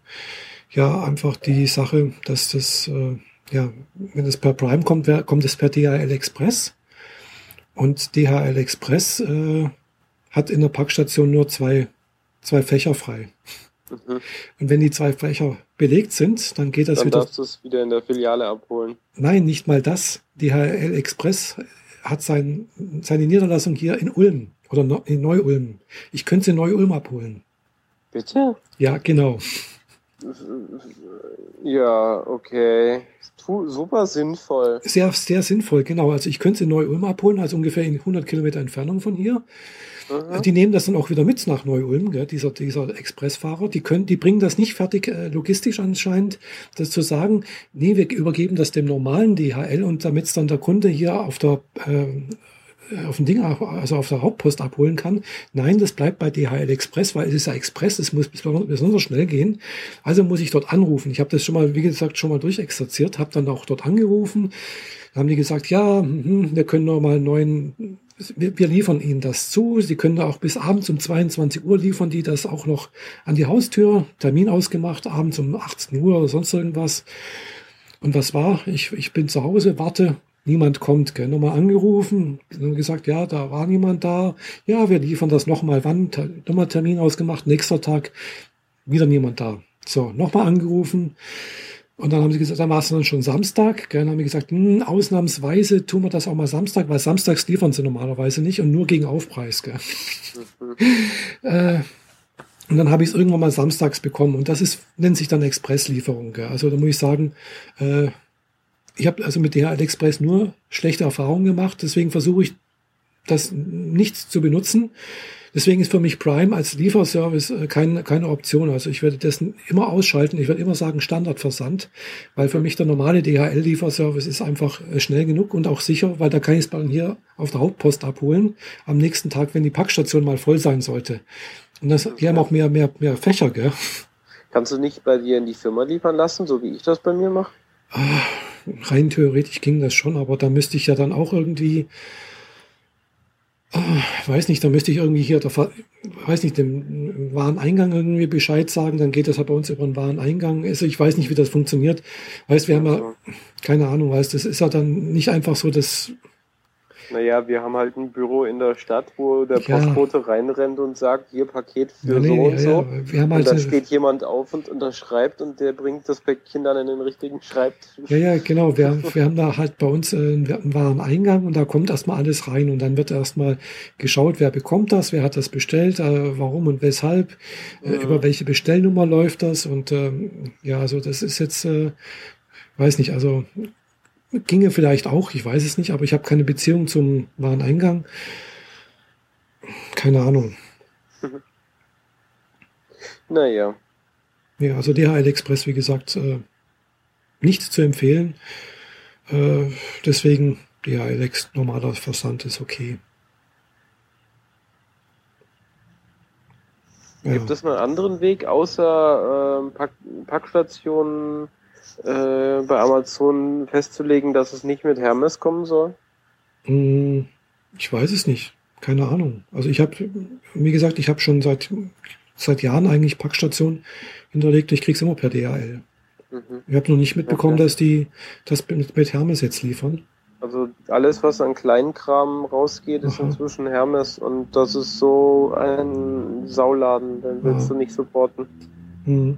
ja einfach die Sache, dass das, äh, ja, wenn es per Prime kommt, kommt es per DHL Express. Und DHL Express äh, hat in der Packstation nur zwei, zwei Fächer frei. Mhm. Und wenn die zwei Fächer belegt sind, dann geht das
dann
wieder.
Dann darfst du es wieder in der Filiale abholen.
Nein, nicht mal das. DHL Express hat sein, seine Niederlassung hier in Ulm oder in Neu-Ulm. Ich könnte sie in Neu-Ulm abholen.
Bitte?
Ja, genau.
Ja, okay. Super sinnvoll.
Sehr, sehr sinnvoll, genau. Also ich könnte sie in Neu-Ulm abholen, also ungefähr in 100 Kilometer Entfernung von hier. Mhm. Die nehmen das dann auch wieder mit nach Neu-Ulm, dieser, dieser Expressfahrer. Die können, die bringen das nicht fertig äh, logistisch anscheinend, das zu sagen, nee, wir übergeben das dem normalen DHL und damit es dann der Kunde hier auf der äh, auf dem Ding, also auf der Hauptpost abholen kann. Nein, das bleibt bei DHL Express, weil es ist ja Express, es muss besonders schnell gehen. Also muss ich dort anrufen. Ich habe das schon mal, wie gesagt, schon mal durchexerziert, habe dann auch dort angerufen. Da haben die gesagt, ja, mh, wir können noch mal einen neuen, wir, liefern Ihnen das zu. Sie können auch bis abends um 22 Uhr liefern die das auch noch an die Haustür. Termin ausgemacht, abends um 18 Uhr oder sonst irgendwas. Und was war? Ich, ich bin zu Hause, warte, niemand kommt. Gell? Nochmal angerufen, gesagt, ja, da war niemand da. Ja, wir liefern das nochmal. Wann? Nochmal Termin ausgemacht. Nächster Tag, wieder niemand da. So, nochmal angerufen. Und dann haben sie gesagt, dann war es dann schon Samstag. Gell? Dann haben wir gesagt, hm, ausnahmsweise tun wir das auch mal Samstag, weil samstags liefern sie normalerweise nicht und nur gegen Aufpreis. Gell? Mhm. äh, und dann habe ich es irgendwann mal samstags bekommen. Und das ist, nennt sich dann Expresslieferung. Gell? Also da muss ich sagen, äh, ich habe also mit DHL Express nur schlechte Erfahrungen gemacht, deswegen versuche ich das nicht zu benutzen. Deswegen ist für mich Prime als Lieferservice äh, kein, keine Option. Also ich werde das immer ausschalten. Ich werde immer sagen Standardversand, weil für mich der normale DHL-Lieferservice ist einfach äh, schnell genug und auch sicher, weil da kann ich es dann hier auf der Hauptpost abholen am nächsten Tag, wenn die Packstation mal voll sein sollte. Und das, die haben auch mehr, mehr, mehr Fächer, gell?
Kannst du nicht bei dir in die Firma liefern lassen, so wie ich das bei mir mache?
Rein theoretisch ging das schon, aber da müsste ich ja dann auch irgendwie, äh, weiß nicht, da müsste ich irgendwie hier, der, weiß nicht, dem Wareneingang irgendwie Bescheid sagen, dann geht das ja bei uns über den Wareneingang. Also ich weiß nicht, wie das funktioniert. Weißt, wir haben ja, keine Ahnung, weißt, das ist ja dann nicht einfach so, dass
naja, wir haben halt ein Büro in der Stadt, wo der Postbote ja. reinrennt und sagt, hier Paket für ja, nee, so und ja, so. Wir haben halt und dann steht jemand auf und unterschreibt und der bringt das Päckchen dann in den richtigen Schreibtisch.
Ja, ja, genau. Wir, wir haben da halt bei uns äh, einen Wareneingang und da kommt erstmal alles rein und dann wird erstmal geschaut, wer bekommt das, wer hat das bestellt, äh, warum und weshalb, äh, über welche Bestellnummer läuft das und ähm, ja, also das ist jetzt, weiß nicht, also Ginge vielleicht auch, ich weiß es nicht, aber ich habe keine Beziehung zum Wareneingang. Keine Ahnung.
Naja.
Ja, also DHL Express, wie gesagt, äh, nicht zu empfehlen. Äh, deswegen DHL Ex normaler Versand ist okay.
Gibt ja. es einen anderen Weg außer äh, Pack Packstationen? Äh, bei Amazon festzulegen, dass es nicht mit Hermes kommen soll?
Hm, ich weiß es nicht. Keine Ahnung. Also ich habe, wie gesagt, ich habe schon seit, seit Jahren eigentlich Packstationen hinterlegt ich krieg's immer per DHL. Mhm. Ich habe noch nicht mitbekommen, okay. dass die das mit, Hermes jetzt liefern.
Also alles, was an Kleinkram rausgeht, ist Aha. inzwischen Hermes und das ist so ein Sauladen, den willst ja. du nicht supporten. Mhm.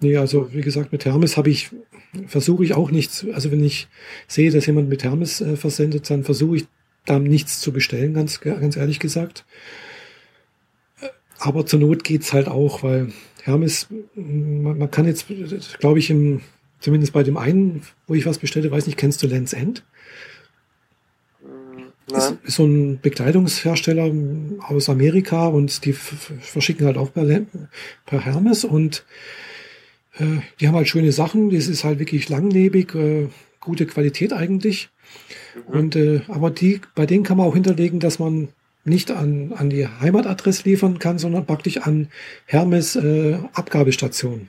Nee, also wie gesagt, mit Hermes habe ich, versuche ich auch nichts, also wenn ich sehe, dass jemand mit Hermes äh, versendet, dann versuche ich da nichts zu bestellen, ganz, ganz ehrlich gesagt. Aber zur Not geht's halt auch, weil Hermes, man, man kann jetzt, glaube ich, im, zumindest bei dem einen, wo ich was bestelle, weiß nicht, kennst du Lens End? Ist, ist so ein Bekleidungshersteller aus Amerika und die verschicken halt auch per, per Hermes und äh, die haben halt schöne Sachen, das ist halt wirklich langlebig, äh, gute Qualität eigentlich. Mhm. Und äh, aber die, bei denen kann man auch hinterlegen, dass man nicht an, an die Heimatadresse liefern kann, sondern praktisch an Hermes äh, Abgabestation.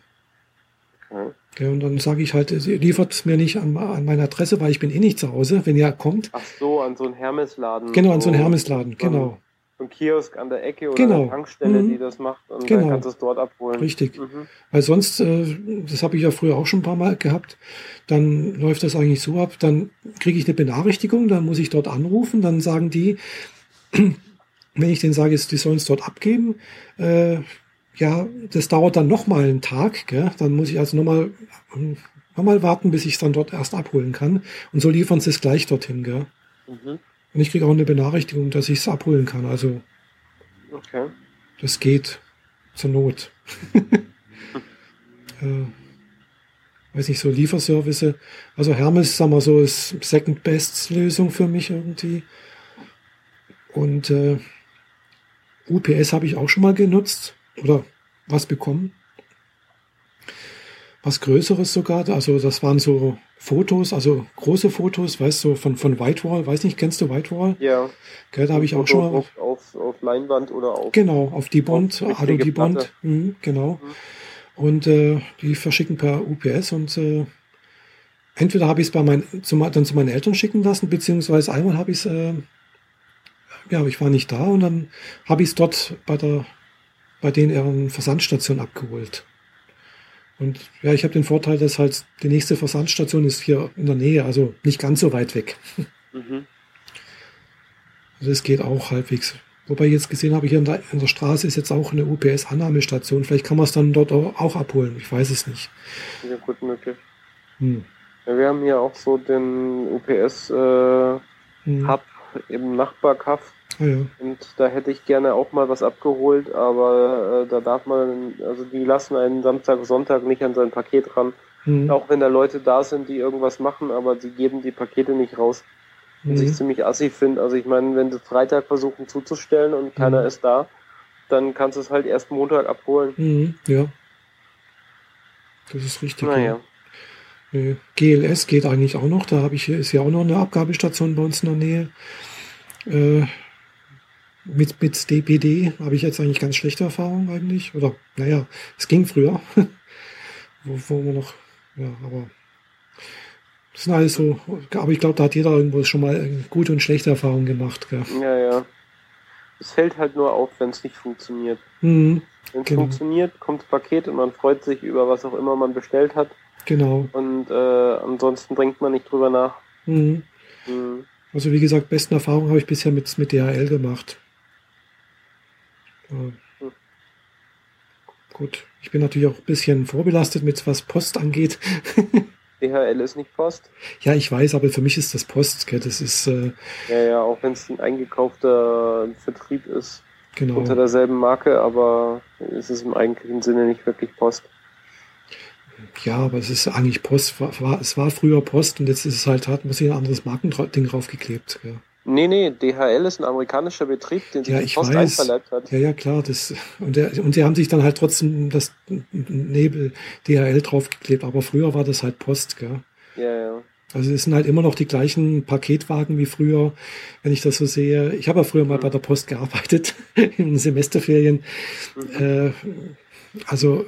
Okay. Ja, und dann sage ich halt, sie liefert es mir nicht an, an meine Adresse, weil ich bin eh nicht zu Hause, wenn ihr kommt.
Ach so, an so einen Hermesladen.
Genau, an so einen Hermesladen, genau.
So ein Kiosk an der Ecke oder
genau.
eine Tankstelle, mhm. die das macht und genau. dann kannst du es dort abholen.
Richtig. Mhm. Weil sonst, äh, das habe ich ja früher auch schon ein paar Mal gehabt, dann läuft das eigentlich so ab, dann kriege ich eine Benachrichtigung, dann muss ich dort anrufen, dann sagen die, wenn ich denen sage, die sollen es dort abgeben, äh, ja, das dauert dann nochmal einen Tag, gell? dann muss ich also nochmal noch mal warten, bis ich es dann dort erst abholen kann. Und so liefern sie es gleich dorthin. Gell? Mhm. Und ich kriege auch eine Benachrichtigung, dass ich es abholen kann. Also okay. das geht zur Not. äh, weiß nicht, so Lieferservice. Also Hermes, sagen wir so, ist Second Best Lösung für mich irgendwie. Und äh, UPS habe ich auch schon mal genutzt oder was bekommen. Was Größeres sogar, also das waren so Fotos, also große Fotos, weißt du, von, von Whitewall, weiß nicht, kennst du Whitewall?
Ja.
Gell, da habe ich auch schon mal.
Auf, auf, auf Leinwand oder auf.
Genau, auf die Bond, Ado die Bond, mhm, genau. Mhm. Und äh, die verschicken per UPS und äh, entweder habe ich es bei meinen, dann zu meinen Eltern schicken lassen, beziehungsweise einmal habe ich es, äh, ja, ich war nicht da und dann habe ich es dort bei der bei denen ihren Versandstation abgeholt. Und ja, ich habe den Vorteil, dass halt die nächste Versandstation ist hier in der Nähe, also nicht ganz so weit weg. Mhm. Also es geht auch halbwegs. Wobei ich jetzt gesehen habe, hier in der, in der Straße ist jetzt auch eine UPS-Annahmestation. Vielleicht kann man es dann dort auch, abholen. Ich weiß es nicht.
Ja, gut möglich. Hm. Ja, wir haben hier auch so den UPS-Hub äh, hm. im Nachbarkaff
ja.
Und da hätte ich gerne auch mal was abgeholt, aber äh, da darf man, also die lassen einen Samstag, Sonntag nicht an sein Paket ran. Mhm. Auch wenn da Leute da sind, die irgendwas machen, aber sie geben die Pakete nicht raus. Mhm. Was ich ziemlich assi finde. Also ich meine, wenn sie Freitag versuchen zuzustellen und keiner mhm. ist da, dann kannst du es halt erst Montag abholen.
Mhm. Ja. Das ist richtig.
Naja.
Ja. GLS geht eigentlich auch noch. Da habe ich ist ja auch noch eine Abgabestation bei uns in der Nähe. Äh, mit, mit DPD habe ich jetzt eigentlich ganz schlechte Erfahrungen eigentlich. Oder, naja, es ging früher. wo, wo wir noch, ja, aber das sind alles so, aber ich glaube, da hat jeder irgendwo schon mal gute und schlechte Erfahrungen gemacht. Gell?
Ja, ja. Es fällt halt nur auf, wenn es nicht funktioniert.
Mhm,
wenn es genau. funktioniert, kommt das Paket und man freut sich über was auch immer man bestellt hat.
Genau.
Und äh, ansonsten denkt man nicht drüber nach.
Mhm. Mhm. Also wie gesagt, besten Erfahrungen habe ich bisher mit, mit DHL gemacht. Gut, ich bin natürlich auch ein bisschen vorbelastet mit was Post angeht.
DHL ist nicht Post?
Ja, ich weiß, aber für mich ist das Post. Gell? Das ist. Äh,
ja, ja, auch wenn es ein eingekaufter Vertrieb ist.
Genau.
Unter derselben Marke, aber es ist im eigentlichen Sinne nicht wirklich Post.
Ja, aber es ist eigentlich Post. War, war, es war früher Post und jetzt ist es halt, hat man sich ein anderes Markending draufgeklebt. Gell?
Nee, nee, DHL ist ein amerikanischer Betrieb, den sich
ja,
die Post weiß. einverleibt hat.
Ja, ja, klar. Das, und, der, und die haben sich dann halt trotzdem das Nebel DHL draufgeklebt. Aber früher war das halt Post, gell?
Ja, ja.
Also es sind halt immer noch die gleichen Paketwagen wie früher, wenn ich das so sehe. Ich habe ja früher mal mhm. bei der Post gearbeitet, in Semesterferien. Mhm. Äh, also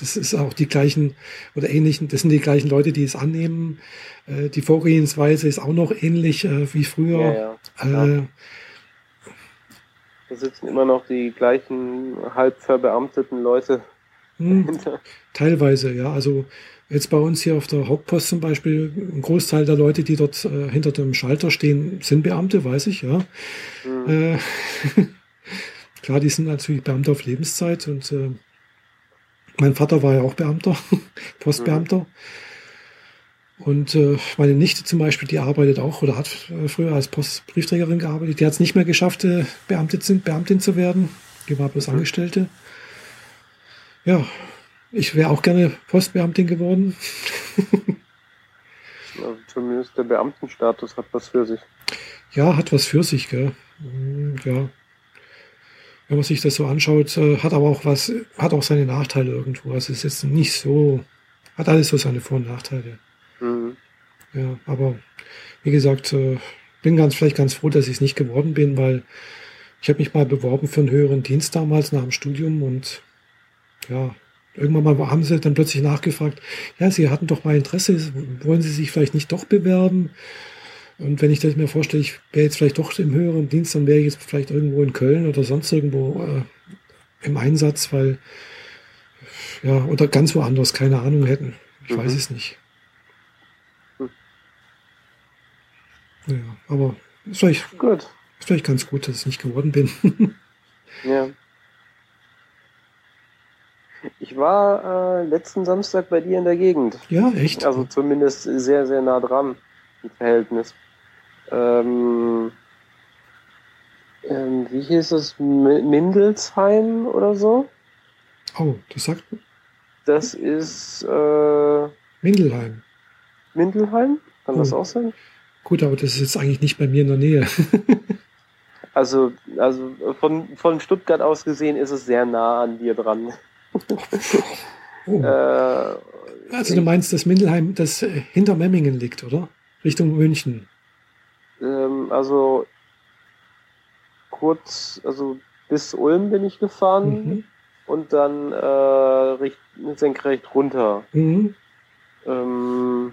das ist auch die gleichen oder ähnlichen, das sind die gleichen Leute, die es annehmen. Äh, die Vorgehensweise ist auch noch ähnlich äh, wie früher.
Ja, ja. Äh, da sitzen immer noch die gleichen halb verbeamteten Leute.
Hm, teilweise, ja. Also jetzt bei uns hier auf der Hauptpost zum Beispiel, ein Großteil der Leute, die dort äh, hinter dem Schalter stehen, sind Beamte, weiß ich, ja. Mhm. klar, die sind natürlich Beamte auf Lebenszeit und äh, mein Vater war ja auch Beamter, Postbeamter. Mhm. Und äh, meine Nichte zum Beispiel, die arbeitet auch oder hat äh, früher als Postbriefträgerin gearbeitet. Die hat es nicht mehr geschafft, äh, Beamtin, Beamtin zu werden. Die war bloß mhm. Angestellte. Ja, ich wäre auch gerne Postbeamtin geworden.
zumindest der Beamtenstatus hat was für sich.
Ja, hat was für sich, gell. Hm, ja wenn man sich das so anschaut, äh, hat aber auch was, hat auch seine Nachteile irgendwo. Also es ist jetzt nicht so, hat alles so seine Vor- und Nachteile. Mhm. Ja, aber wie gesagt, äh, bin ganz vielleicht ganz froh, dass ich es nicht geworden bin, weil ich habe mich mal beworben für einen höheren Dienst damals nach dem Studium und ja, irgendwann mal haben sie dann plötzlich nachgefragt, ja, Sie hatten doch mal Interesse, wollen Sie sich vielleicht nicht doch bewerben? Und wenn ich das mir vorstelle, ich wäre jetzt vielleicht doch im höheren Dienst, dann wäre ich jetzt vielleicht irgendwo in Köln oder sonst irgendwo äh, im Einsatz, weil ja, oder ganz woanders keine Ahnung hätten. Ich mhm. weiß es nicht. Hm. Ja, aber ist vielleicht, gut. ist vielleicht ganz gut, dass ich nicht geworden bin.
ja. Ich war äh, letzten Samstag bei dir in der Gegend.
Ja, echt?
Also zumindest sehr, sehr nah dran Verhältnis. Ähm, ähm, wie hieß es? Mindelsheim oder so?
Oh, das sagt.
Das ist. Äh,
Mindelheim.
Mindelheim? Kann oh. das auch sein?
Gut, aber das ist jetzt eigentlich nicht bei mir in der Nähe.
also, also von, von Stuttgart aus gesehen ist es sehr nah an dir dran.
oh. äh, also du meinst, dass Mindelheim das hinter Memmingen liegt, oder? Richtung München.
Ähm, also kurz, also bis Ulm bin ich gefahren mhm. und dann äh, richt, senkrecht runter. Mhm. Ähm,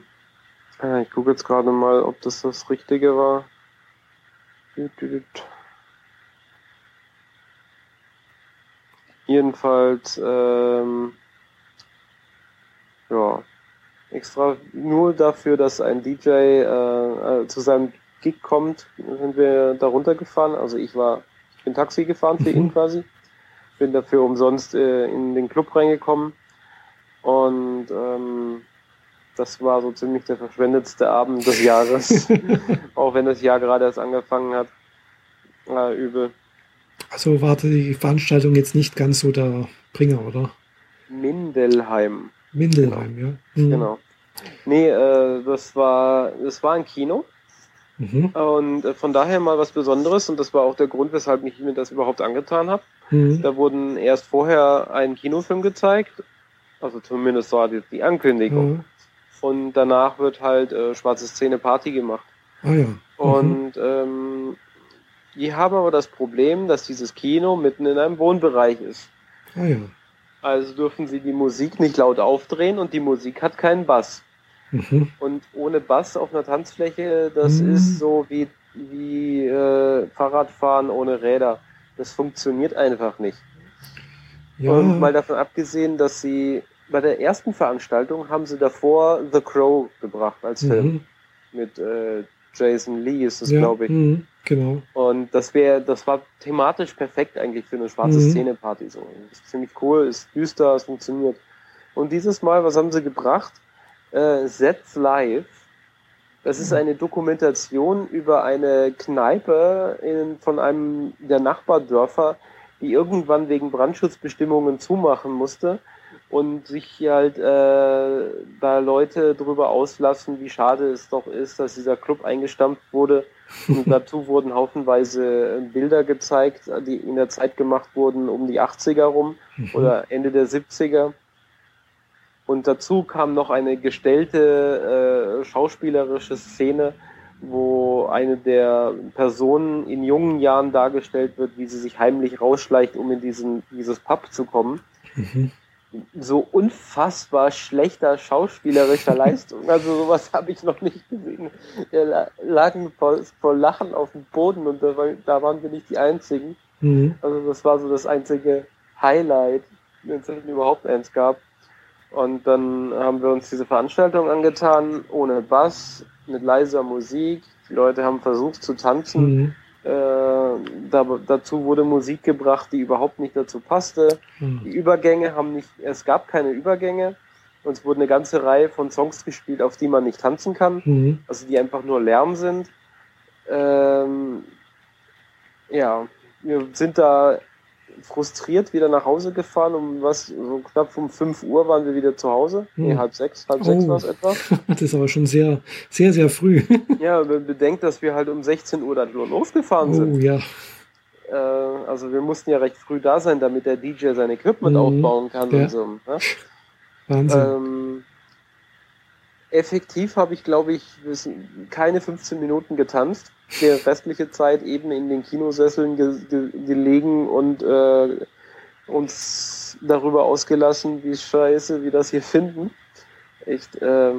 ich gucke jetzt gerade mal, ob das das Richtige war. Jedenfalls, ähm, ja, extra nur dafür, dass ein DJ äh, äh, zu seinem Gig kommt, sind wir da runtergefahren. Also ich war, ich bin Taxi gefahren für ihn mhm. quasi. Bin dafür umsonst äh, in den Club reingekommen. Und ähm, das war so ziemlich der verschwendetste Abend des Jahres. Auch wenn das Jahr gerade erst angefangen hat. Äh, übel.
Also war die Veranstaltung jetzt nicht ganz so der Bringer, oder?
Mindelheim.
Mindelheim,
genau.
ja.
Mhm. Genau. Nee, äh, das war das war ein Kino. Mhm. Und äh, von daher mal was Besonderes und das war auch der Grund, weshalb ich mir das überhaupt angetan habe. Mhm. Da wurden erst vorher einen Kinofilm gezeigt, also zumindest war die, die Ankündigung. Mhm. Und danach wird halt äh, schwarze Szene Party gemacht.
Ah ja.
Mhm. Und ähm, die haben aber das Problem, dass dieses Kino mitten in einem Wohnbereich ist.
Ah ja.
Also dürfen sie die Musik nicht laut aufdrehen und die Musik hat keinen Bass. Mhm. Und ohne Bass auf einer Tanzfläche, das mhm. ist so wie, wie äh, Fahrradfahren ohne Räder. Das funktioniert einfach nicht. Ja. Und mal davon abgesehen, dass sie bei der ersten Veranstaltung haben sie davor The Crow gebracht als Film. Mhm. Mit äh, Jason Lee ist es, ja. glaube ich.
Mhm. Genau.
Und das wäre, das war thematisch perfekt eigentlich für eine schwarze mhm. Szene-Party. So. Ist ziemlich cool, ist düster, es funktioniert. Und dieses Mal, was haben sie gebracht? Äh, Sets Live. Das ist eine Dokumentation über eine Kneipe in, von einem der Nachbardörfer, die irgendwann wegen Brandschutzbestimmungen zumachen musste und sich halt äh, da Leute drüber auslassen, wie schade es doch ist, dass dieser Club eingestampft wurde. Und dazu wurden haufenweise Bilder gezeigt, die in der Zeit gemacht wurden um die 80er rum mhm. oder Ende der 70er. Und dazu kam noch eine gestellte äh, schauspielerische Szene, wo eine der Personen in jungen Jahren dargestellt wird, wie sie sich heimlich rausschleicht, um in diesen, dieses Pub zu kommen. Mhm so unfassbar schlechter schauspielerischer Leistung. Also sowas habe ich noch nicht gesehen. Wir lagen vor, vor Lachen auf dem Boden und da, war, da waren wir nicht die Einzigen. Mhm. Also das war so das einzige Highlight, wenn es überhaupt eins gab. Und dann haben wir uns diese Veranstaltung angetan, ohne Bass, mit leiser Musik. Die Leute haben versucht zu tanzen. Mhm. Äh, da, dazu wurde Musik gebracht, die überhaupt nicht dazu passte. Mhm. Die Übergänge haben nicht, es gab keine Übergänge. Und es wurde eine ganze Reihe von Songs gespielt, auf die man nicht tanzen kann. Mhm. Also die einfach nur Lärm sind. Ähm, ja, wir sind da frustriert wieder nach Hause gefahren. Um was, so knapp um 5 Uhr waren wir wieder zu Hause. Hm. Nee, halb sechs, halb oh. sechs war es etwa.
Das ist aber schon sehr, sehr, sehr früh.
ja, man bedenkt, dass wir halt um 16 Uhr dann losgefahren
oh,
sind.
Oh ja.
Äh, also wir mussten ja recht früh da sein, damit der DJ sein Equipment mhm. aufbauen kann
ja.
und so. Ne?
Wahnsinn. Ähm,
effektiv habe ich, glaube ich, keine 15 Minuten getanzt. Die restliche Zeit eben in den Kinosesseln ge ge gelegen und äh, uns darüber ausgelassen, wie scheiße wir das hier finden. Echt, äh,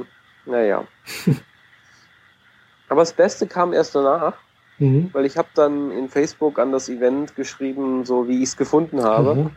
naja. Aber das Beste kam erst danach, mhm. weil ich habe dann in Facebook an das Event geschrieben, so wie ich es gefunden habe. Mhm.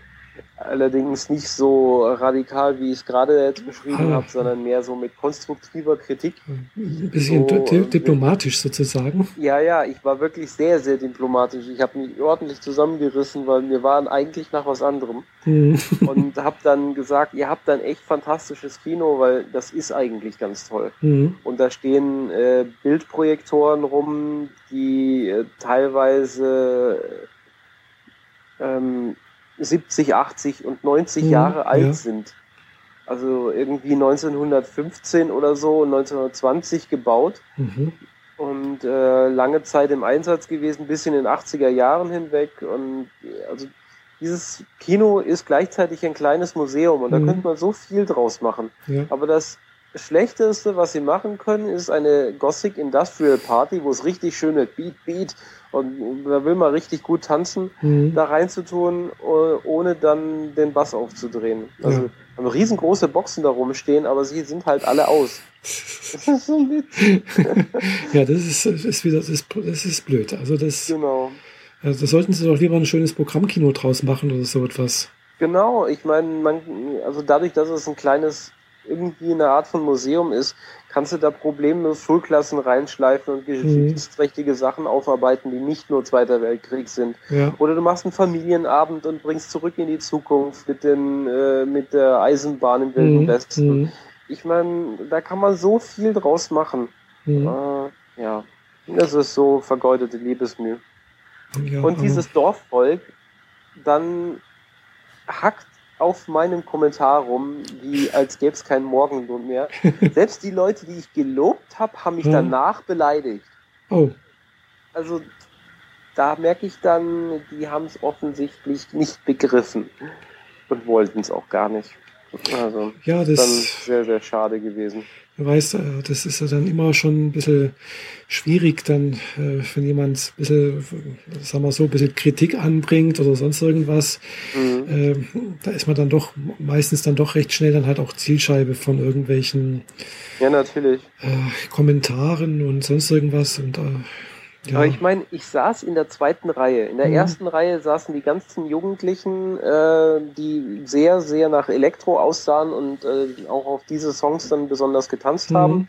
Allerdings nicht so radikal, wie ich es gerade jetzt beschrieben ah. habe, sondern mehr so mit konstruktiver Kritik.
Ein bisschen so, di diplomatisch sozusagen.
Ja, ja, ich war wirklich sehr, sehr diplomatisch. Ich habe mich ordentlich zusammengerissen, weil wir waren eigentlich nach was anderem. Mhm. Und habe dann gesagt, ihr habt ein echt fantastisches Kino, weil das ist eigentlich ganz toll. Mhm. Und da stehen äh, Bildprojektoren rum, die äh, teilweise ähm, 70, 80 und 90 mhm, Jahre alt ja. sind. Also irgendwie 1915 oder so, 1920 gebaut mhm. und äh, lange Zeit im Einsatz gewesen, bis in den 80er Jahren hinweg. Und also dieses Kino ist gleichzeitig ein kleines Museum und da mhm. könnte man so viel draus machen. Ja. Aber das Schlechteste, was sie machen können, ist eine Gothic Industrial Party, wo es richtig schöne Beat, Beat und da will man richtig gut tanzen, mhm. da reinzutun, ohne dann den Bass aufzudrehen. Also ja. haben riesengroße Boxen da rumstehen, aber sie sind halt alle aus.
Das ist so ja, das ist, ist wieder, das ist, das ist blöd. Also das. Genau. Also da sollten sie doch lieber ein schönes Programmkino draus machen oder so etwas.
Genau, ich meine, man, also dadurch, dass es ein kleines irgendwie eine Art von Museum ist, kannst du da problemlos Schulklassen reinschleifen und geschichtsträchtige mhm. Sachen aufarbeiten, die nicht nur Zweiter Weltkrieg sind. Ja. Oder du machst einen Familienabend und bringst zurück in die Zukunft mit, den, äh, mit der Eisenbahn im Wilden mhm. Westen. Mhm. Ich meine, da kann man so viel draus machen. Mhm. Äh, ja, das ist so vergeudete Liebesmühe. Ja, und dieses Dorfvolk dann hackt auf meinem Kommentar rum, wie als gäbe es keinen Morgenlohn mehr. Selbst die Leute, die ich gelobt habe, haben mich ja. danach beleidigt. Oh. Also da merke ich dann, die haben es offensichtlich nicht begriffen und wollten es auch gar nicht. Also
ja, das
ist sehr, sehr schade gewesen.
Du weißt, äh, das ist ja dann immer schon ein bisschen schwierig, dann, äh, wenn jemand ein bisschen, sagen wir so, ein bisschen Kritik anbringt oder sonst irgendwas, mhm. Ähm, da ist man dann doch meistens dann doch recht schnell dann halt auch Zielscheibe von irgendwelchen
ja, natürlich.
Äh, Kommentaren und sonst irgendwas und
ja. Aber ich meine, ich saß in der zweiten Reihe. In der mhm. ersten Reihe saßen die ganzen Jugendlichen, äh, die sehr, sehr nach Elektro aussahen und äh, auch auf diese Songs dann besonders getanzt mhm. haben.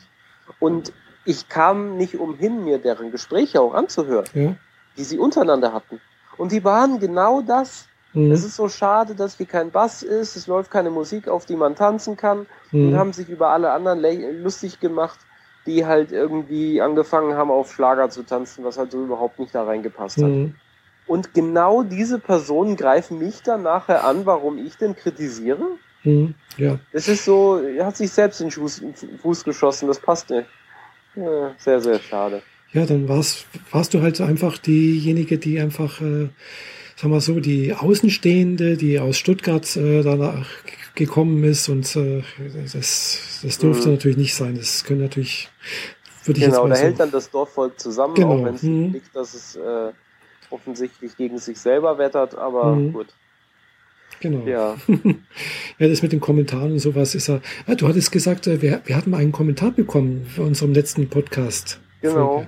Und ich kam nicht umhin, mir deren Gespräche auch anzuhören, ja. die sie untereinander hatten. Und die waren genau das. Mhm. Es ist so schade, dass hier kein Bass ist, es läuft keine Musik, auf die man tanzen kann und mhm. haben sich über alle anderen lustig gemacht die halt irgendwie angefangen haben, auf Schlager zu tanzen, was halt so überhaupt nicht da reingepasst hat. Mhm. Und genau diese Personen greifen mich dann nachher an, warum ich denn kritisiere. Mhm. Ja. Das ist so, er hat sich selbst in den Fuß geschossen, das passt nicht. Ja, sehr, sehr schade.
Ja, dann warst, warst du halt einfach diejenige, die einfach, äh, sag mal so, die Außenstehende, die aus Stuttgart äh, danach gekommen ist und äh, das, das durfte mhm. natürlich nicht sein. Das können natürlich,
würde ich genau, jetzt mal da so hält dann das Dorfvolk zusammen, genau. auch wenn es mhm. liegt, dass es äh, offensichtlich gegen sich selber wettert, aber mhm. gut.
Genau. Ja. ja, das mit den Kommentaren und sowas ist ja. Ah, du hattest gesagt, äh, wir, wir hatten einen Kommentar bekommen für unserem letzten Podcast.
Genau.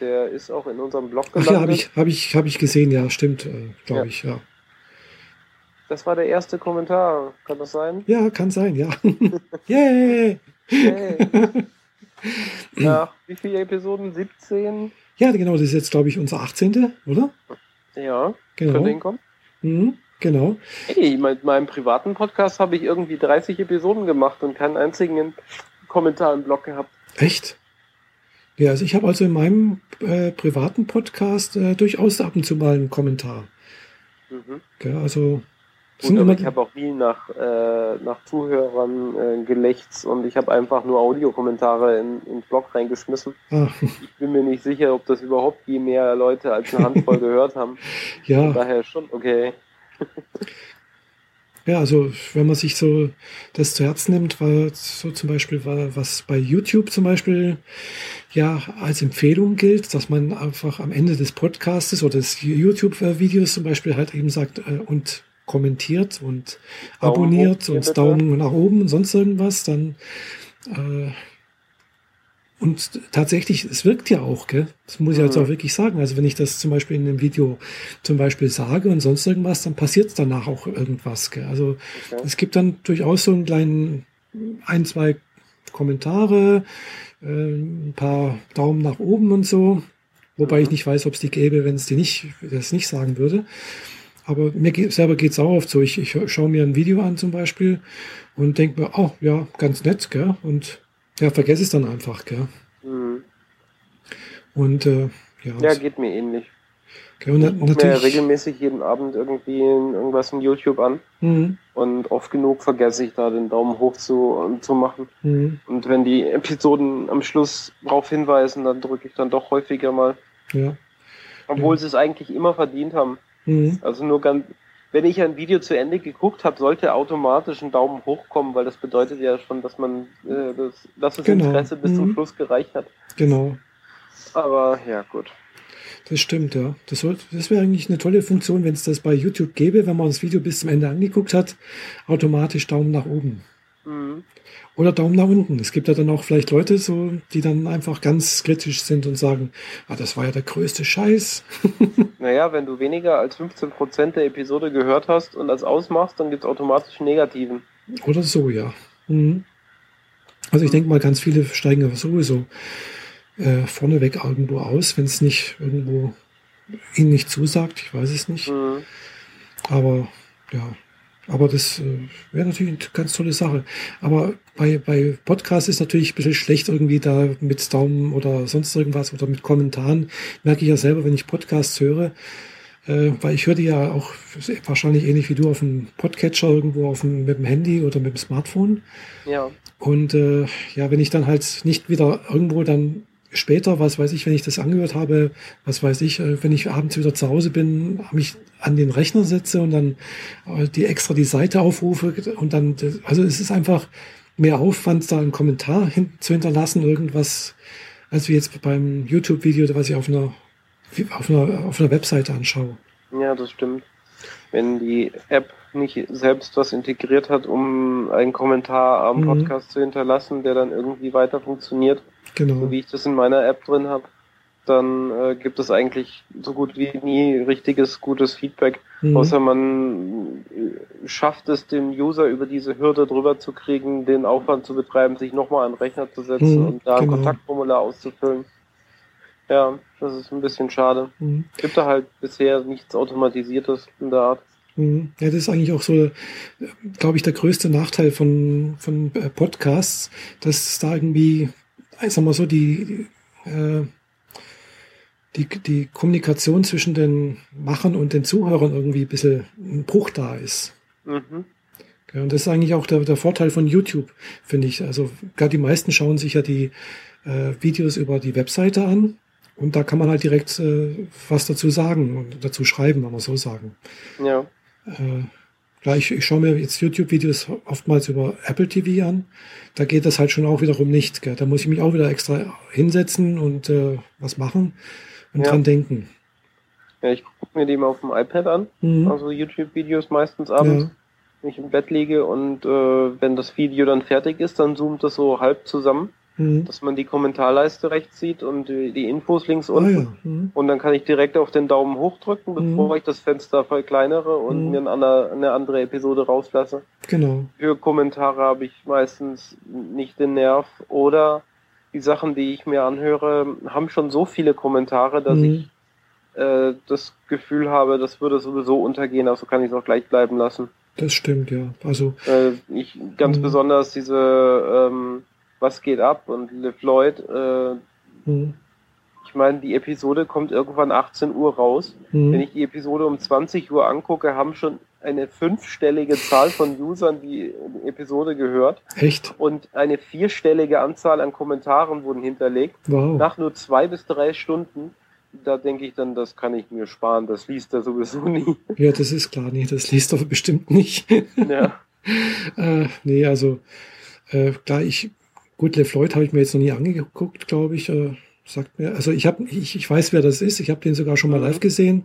Der ist auch in unserem Blog
gelandet. Ach ja, habe ich, hab ich, hab ich gesehen, ja, stimmt, äh, glaube ja. ich, ja.
Das war der erste Kommentar. Kann das sein?
Ja, kann sein, ja. Yay!
Yay. Nach wie viele Episoden? 17?
Ja, genau, das ist jetzt, glaube ich, unser 18., oder?
Ja, genau. Von denen kommt.
Mhm, genau.
Hey, mit meinem privaten Podcast habe ich irgendwie 30 Episoden gemacht und keinen einzigen Kommentar im Blog gehabt.
Echt? Ja, also ich habe also in meinem äh, privaten Podcast äh, durchaus ab und zu mal einen Kommentar. Mhm. Ja, also
Gut, aber ich habe auch nie nach, äh, nach Zuhörern äh, gelächzt und ich habe einfach nur Audiokommentare in, in den Blog reingeschmissen. Ach. Ich bin mir nicht sicher, ob das überhaupt je mehr Leute als eine Handvoll gehört haben. Ja. Von daher schon okay.
Ja, also wenn man sich so das zu Herzen nimmt, war so zum Beispiel, war, was bei YouTube zum Beispiel ja als Empfehlung gilt, dass man einfach am Ende des Podcastes oder des YouTube-Videos zum Beispiel halt eben sagt äh, und kommentiert und Daumen abonniert und Daumen nach oben und sonst irgendwas, dann äh, und tatsächlich, es wirkt ja auch, gell? Das muss ich jetzt mhm. auch wirklich sagen. Also wenn ich das zum Beispiel in einem Video zum Beispiel sage und sonst irgendwas, dann passiert danach auch irgendwas, gell? Also okay. es gibt dann durchaus so einen kleinen, ein, zwei Kommentare, äh, ein paar Daumen nach oben und so. Wobei mhm. ich nicht weiß, ob es die gäbe, wenn es die nicht, das nicht sagen würde. Aber mir geht, selber geht es auch oft so. Ich, ich schaue mir ein Video an zum Beispiel und denke mir, oh ja, ganz nett, gell? Und ja, vergesse es dann einfach, gell? Mhm. Und äh, ja.
Ja, geht mir ähnlich. Okay, und ich gucke mir regelmäßig jeden Abend irgendwie irgendwas in YouTube an. Mhm. Und oft genug vergesse ich da den Daumen hoch zu, zu machen. Mhm. Und wenn die Episoden am Schluss darauf hinweisen, dann drücke ich dann doch häufiger mal. Ja. Obwohl ja. sie es eigentlich immer verdient haben. Mhm. Also nur ganz, wenn ich ein Video zu Ende geguckt habe, sollte automatisch ein Daumen hoch kommen, weil das bedeutet ja schon, dass man äh, das, dass das genau. Interesse bis mhm. zum Schluss gereicht hat.
Genau.
Aber ja, gut.
Das stimmt, ja. Das, das wäre eigentlich eine tolle Funktion, wenn es das bei YouTube gäbe, wenn man das Video bis zum Ende angeguckt hat, automatisch Daumen nach oben. Mhm. Oder Daumen nach unten. Es gibt ja dann auch vielleicht Leute, so, die dann einfach ganz kritisch sind und sagen, ah, das war ja der größte Scheiß.
naja, wenn du weniger als 15% der Episode gehört hast und das ausmachst, dann gibt es automatisch Negativen.
Oder so, ja. Mhm. Also ich denke mal, ganz viele steigen aber sowieso äh, vorneweg irgendwo aus, wenn es nicht irgendwo ihnen nicht zusagt. Ich weiß es nicht. Mhm. Aber ja, aber das äh, wäre natürlich eine ganz tolle Sache. Aber bei, bei Podcasts ist natürlich ein bisschen schlecht irgendwie da mit Daumen oder sonst irgendwas oder mit Kommentaren. Merke ich ja selber, wenn ich Podcasts höre. Äh, weil ich höre die ja auch wahrscheinlich ähnlich wie du auf dem Podcatcher irgendwo auf dem, mit dem Handy oder mit dem Smartphone.
Ja.
Und äh, ja, wenn ich dann halt nicht wieder irgendwo dann später, was weiß ich, wenn ich das angehört habe, was weiß ich, äh, wenn ich abends wieder zu Hause bin, mich an den Rechner setze und dann äh, die extra die Seite aufrufe und dann, also es ist einfach mehr Aufwand, da einen Kommentar hin, zu hinterlassen, irgendwas, als wie jetzt beim YouTube-Video, was ich auf einer, auf einer, auf einer Webseite anschaue.
Ja, das stimmt. Wenn die App nicht selbst was integriert hat, um einen Kommentar am mhm. Podcast zu hinterlassen, der dann irgendwie weiter funktioniert, genau. so wie ich das in meiner App drin habe, dann äh, gibt es eigentlich so gut wie nie richtiges, gutes Feedback, mhm. außer man äh, schafft es, den User über diese Hürde drüber zu kriegen, den Aufwand zu betreiben, sich nochmal an den Rechner zu setzen mhm, und da ein genau. Kontaktformular auszufüllen. Ja, das ist ein bisschen schade. Mhm. Gibt da halt bisher nichts Automatisiertes in der Art.
Mhm. Ja, das ist eigentlich auch so, glaube ich, der größte Nachteil von, von äh, Podcasts, dass da irgendwie, ich sag mal so, die, äh, die, die Kommunikation zwischen den Machern und den Zuhörern irgendwie ein bisschen ein Bruch da ist. Mhm. Ja, und das ist eigentlich auch der, der Vorteil von YouTube, finde ich. Also gerade die meisten schauen sich ja die äh, Videos über die Webseite an und da kann man halt direkt äh, was dazu sagen und dazu schreiben, wenn man so sagen.
Ja.
Äh, ja, ich, ich schaue mir jetzt YouTube-Videos oftmals über Apple TV an. Da geht das halt schon auch wiederum nicht. Gell? Da muss ich mich auch wieder extra hinsetzen und äh, was machen und ja. dran denken.
Ja, ich gucke mir die mal auf dem iPad an, mhm. also YouTube-Videos meistens abends, ja. wenn ich im Bett liege und äh, wenn das Video dann fertig ist, dann zoomt das so halb zusammen, mhm. dass man die Kommentarleiste rechts sieht und die, Infos links unten. Ah, ja. mhm. Und dann kann ich direkt auf den Daumen hoch drücken, bevor mhm. ich das Fenster verkleinere und mhm. mir eine, eine andere Episode rauslasse.
Genau.
Für Kommentare habe ich meistens nicht den Nerv oder die Sachen, die ich mir anhöre, haben schon so viele Kommentare, dass mhm. ich äh, das Gefühl habe, das würde sowieso untergehen, also kann ich es auch gleich bleiben lassen.
Das stimmt, ja. Also
äh, ich ganz mhm. besonders diese ähm, Was geht ab und Liv Lloyd. Äh, mhm. Ich meine, die Episode kommt irgendwann 18 Uhr raus. Mhm. Wenn ich die Episode um 20 Uhr angucke, haben schon eine fünfstellige Zahl von Usern die Episode gehört.
Echt?
Und eine vierstellige Anzahl an Kommentaren wurden hinterlegt. Wow. Nach nur zwei bis drei Stunden. da denke ich dann, das kann ich mir sparen, das liest er sowieso nie.
Ja, das ist klar, nee, das liest er bestimmt nicht. Ja. äh, nee, also äh, klar, ich, gut, LeFloid habe ich mir jetzt noch nie angeguckt, glaube ich. Äh, sagt mir, also ich habe, ich, ich weiß, wer das ist. Ich habe den sogar schon mal mhm. live gesehen.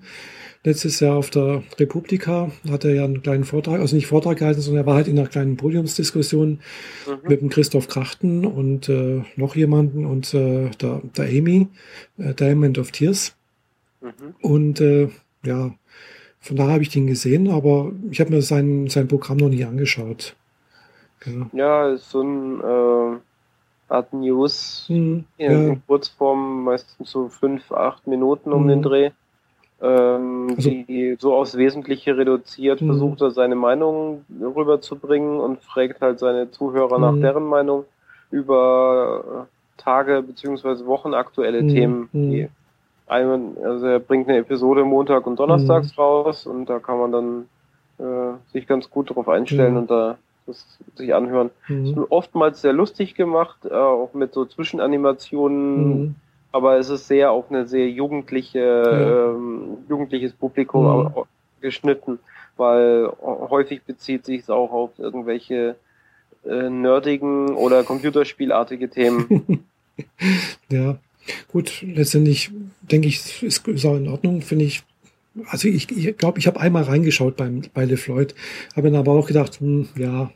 Letztes Jahr auf der Republika hat er ja einen kleinen Vortrag, also nicht Vortrag gehalten, sondern er war halt in einer kleinen Podiumsdiskussion mhm. mit dem Christoph Krachten und äh, noch jemanden und äh, der, der Amy, äh, Diamond of Tears. Mhm. Und äh, ja, von daher habe ich den gesehen, aber ich habe mir sein, sein Programm noch nie angeschaut.
Genau. Ja, ist so ein äh, Art News mhm, in ja. Kurzform, meistens so fünf, acht Minuten um mhm. den Dreh ähm, also, die so aufs Wesentliche reduziert, mh. versucht er seine Meinung rüberzubringen und fragt halt seine Zuhörer nach deren Meinung über Tage beziehungsweise Wochen aktuelle mh. Themen. Die einen, also er bringt eine Episode Montag und Donnerstags raus und da kann man dann äh, sich ganz gut darauf einstellen und da das sich anhören. Mhm. Ist oftmals sehr lustig gemacht, äh, auch mit so Zwischenanimationen, mhm aber es ist sehr auf eine sehr jugendliche, ja. ähm, jugendliches Publikum mhm. geschnitten, weil häufig bezieht sich es auch auf irgendwelche äh, nerdigen oder computerspielartige Themen.
ja, gut, letztendlich denke ich, ist, ist auch in Ordnung, finde ich. Also ich glaube, ich, glaub, ich habe einmal reingeschaut beim, bei LeFloid, habe dann aber auch gedacht, hm, ja,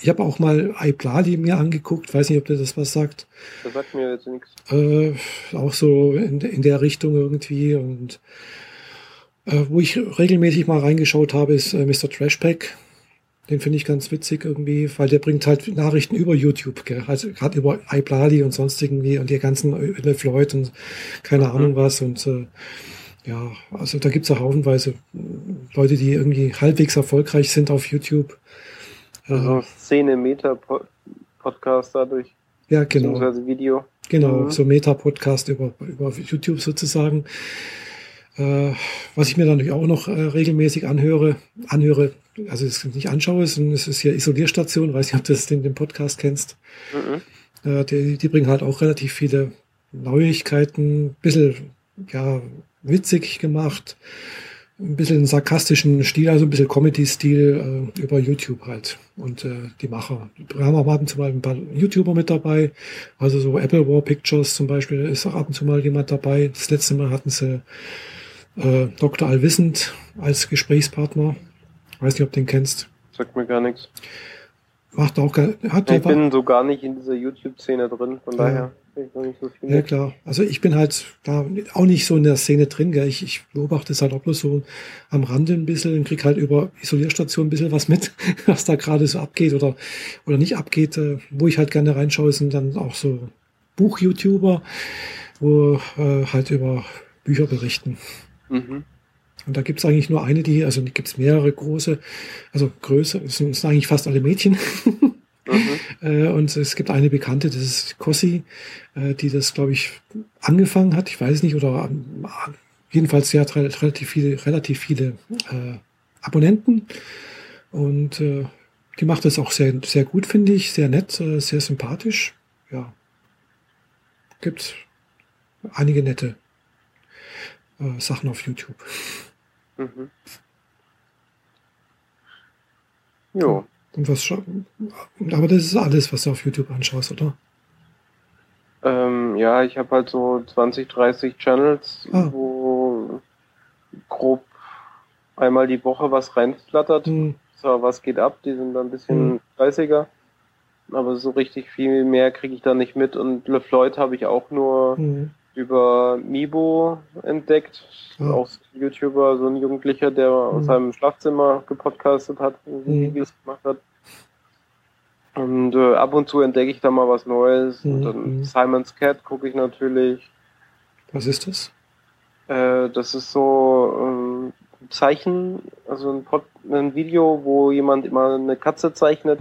ich habe auch mal iPlali mir angeguckt, weiß nicht, ob der das was sagt.
Das sagt mir jetzt nichts.
Äh, auch so in, in der Richtung irgendwie. Und äh, wo ich regelmäßig mal reingeschaut habe, ist äh, Mr. Trashpack. Den finde ich ganz witzig irgendwie, weil der bringt halt Nachrichten über YouTube, gell? also gerade über iPlali und sonst irgendwie und die ganzen Le Floyd und keine mhm. Ahnung was und äh, ja, also da gibt's auch haufenweise Leute, die irgendwie halbwegs erfolgreich sind auf YouTube
also Szene Meta Podcast dadurch.
Ja, genau.
Beziehungsweise Video.
Genau, mhm. so Meta-Podcast über, über YouTube sozusagen. Äh, was ich mir dann natürlich auch noch äh, regelmäßig anhöre, anhöre, also es nicht anschaue, sondern es ist hier Isolierstation, weiß nicht, ob du das den, den Podcast kennst. Mhm. Äh, die, die bringen halt auch relativ viele Neuigkeiten, bisschen ja, witzig gemacht ein bisschen sarkastischen Stil, also ein bisschen Comedy-Stil äh, über YouTube halt. Und äh, die Macher. Wir haben auch ab und zu mal ein paar YouTuber mit dabei. Also so Apple War Pictures zum Beispiel ist auch ab und zu mal jemand dabei. Das letzte Mal hatten sie äh, Dr. Allwissend als Gesprächspartner. Weiß nicht, ob du den kennst.
Sagt mir gar nichts.
Macht auch gar,
hat Ich bin so gar nicht in dieser YouTube-Szene drin, von ja. daher.
So ja, klar. Also ich bin halt da auch nicht so in der Szene drin. Gell. Ich, ich beobachte es halt auch bloß so am Rande ein bisschen und krieg halt über Isolierstation ein bisschen was mit, was da gerade so abgeht oder, oder nicht abgeht. Äh, wo ich halt gerne reinschaue, sind dann auch so Buch-YouTuber, wo äh, halt über Bücher berichten. Mhm. Und da gibt's eigentlich nur eine, die, also gibt's mehrere große, also größer, es sind eigentlich fast alle Mädchen. Mhm. Äh, und es gibt eine Bekannte, das ist Cossi, äh, die das, glaube ich, angefangen hat. Ich weiß nicht, oder äh, jedenfalls sie hat relativ viele, relativ viele äh, Abonnenten. Und die macht das auch sehr, sehr gut, finde ich, sehr nett, sehr sympathisch. Ja. Gibt einige nette Sachen auf YouTube. Mhm.
Jo.
Und was aber das ist alles, was du auf YouTube anschaust, oder?
Ähm, ja, ich habe halt so 20, 30 Channels, ah. wo grob einmal die Woche was reinflattert. Hm. So, was geht ab? Die sind dann ein bisschen hm. fleißiger. Aber so richtig viel mehr kriege ich da nicht mit. Und LeFloid habe ich auch nur hm über Mibo entdeckt. Ja. Auch YouTuber, so ein Jugendlicher, der mhm. aus seinem Schlafzimmer gepodcastet hat, mhm. Videos gemacht hat. Und äh, ab und zu entdecke ich da mal was Neues. Mhm. Und dann mhm. Simon's Cat gucke ich natürlich.
Was ist das?
Äh, das ist so ein ähm, Zeichen, also ein, Pod, ein Video, wo jemand immer eine Katze zeichnet.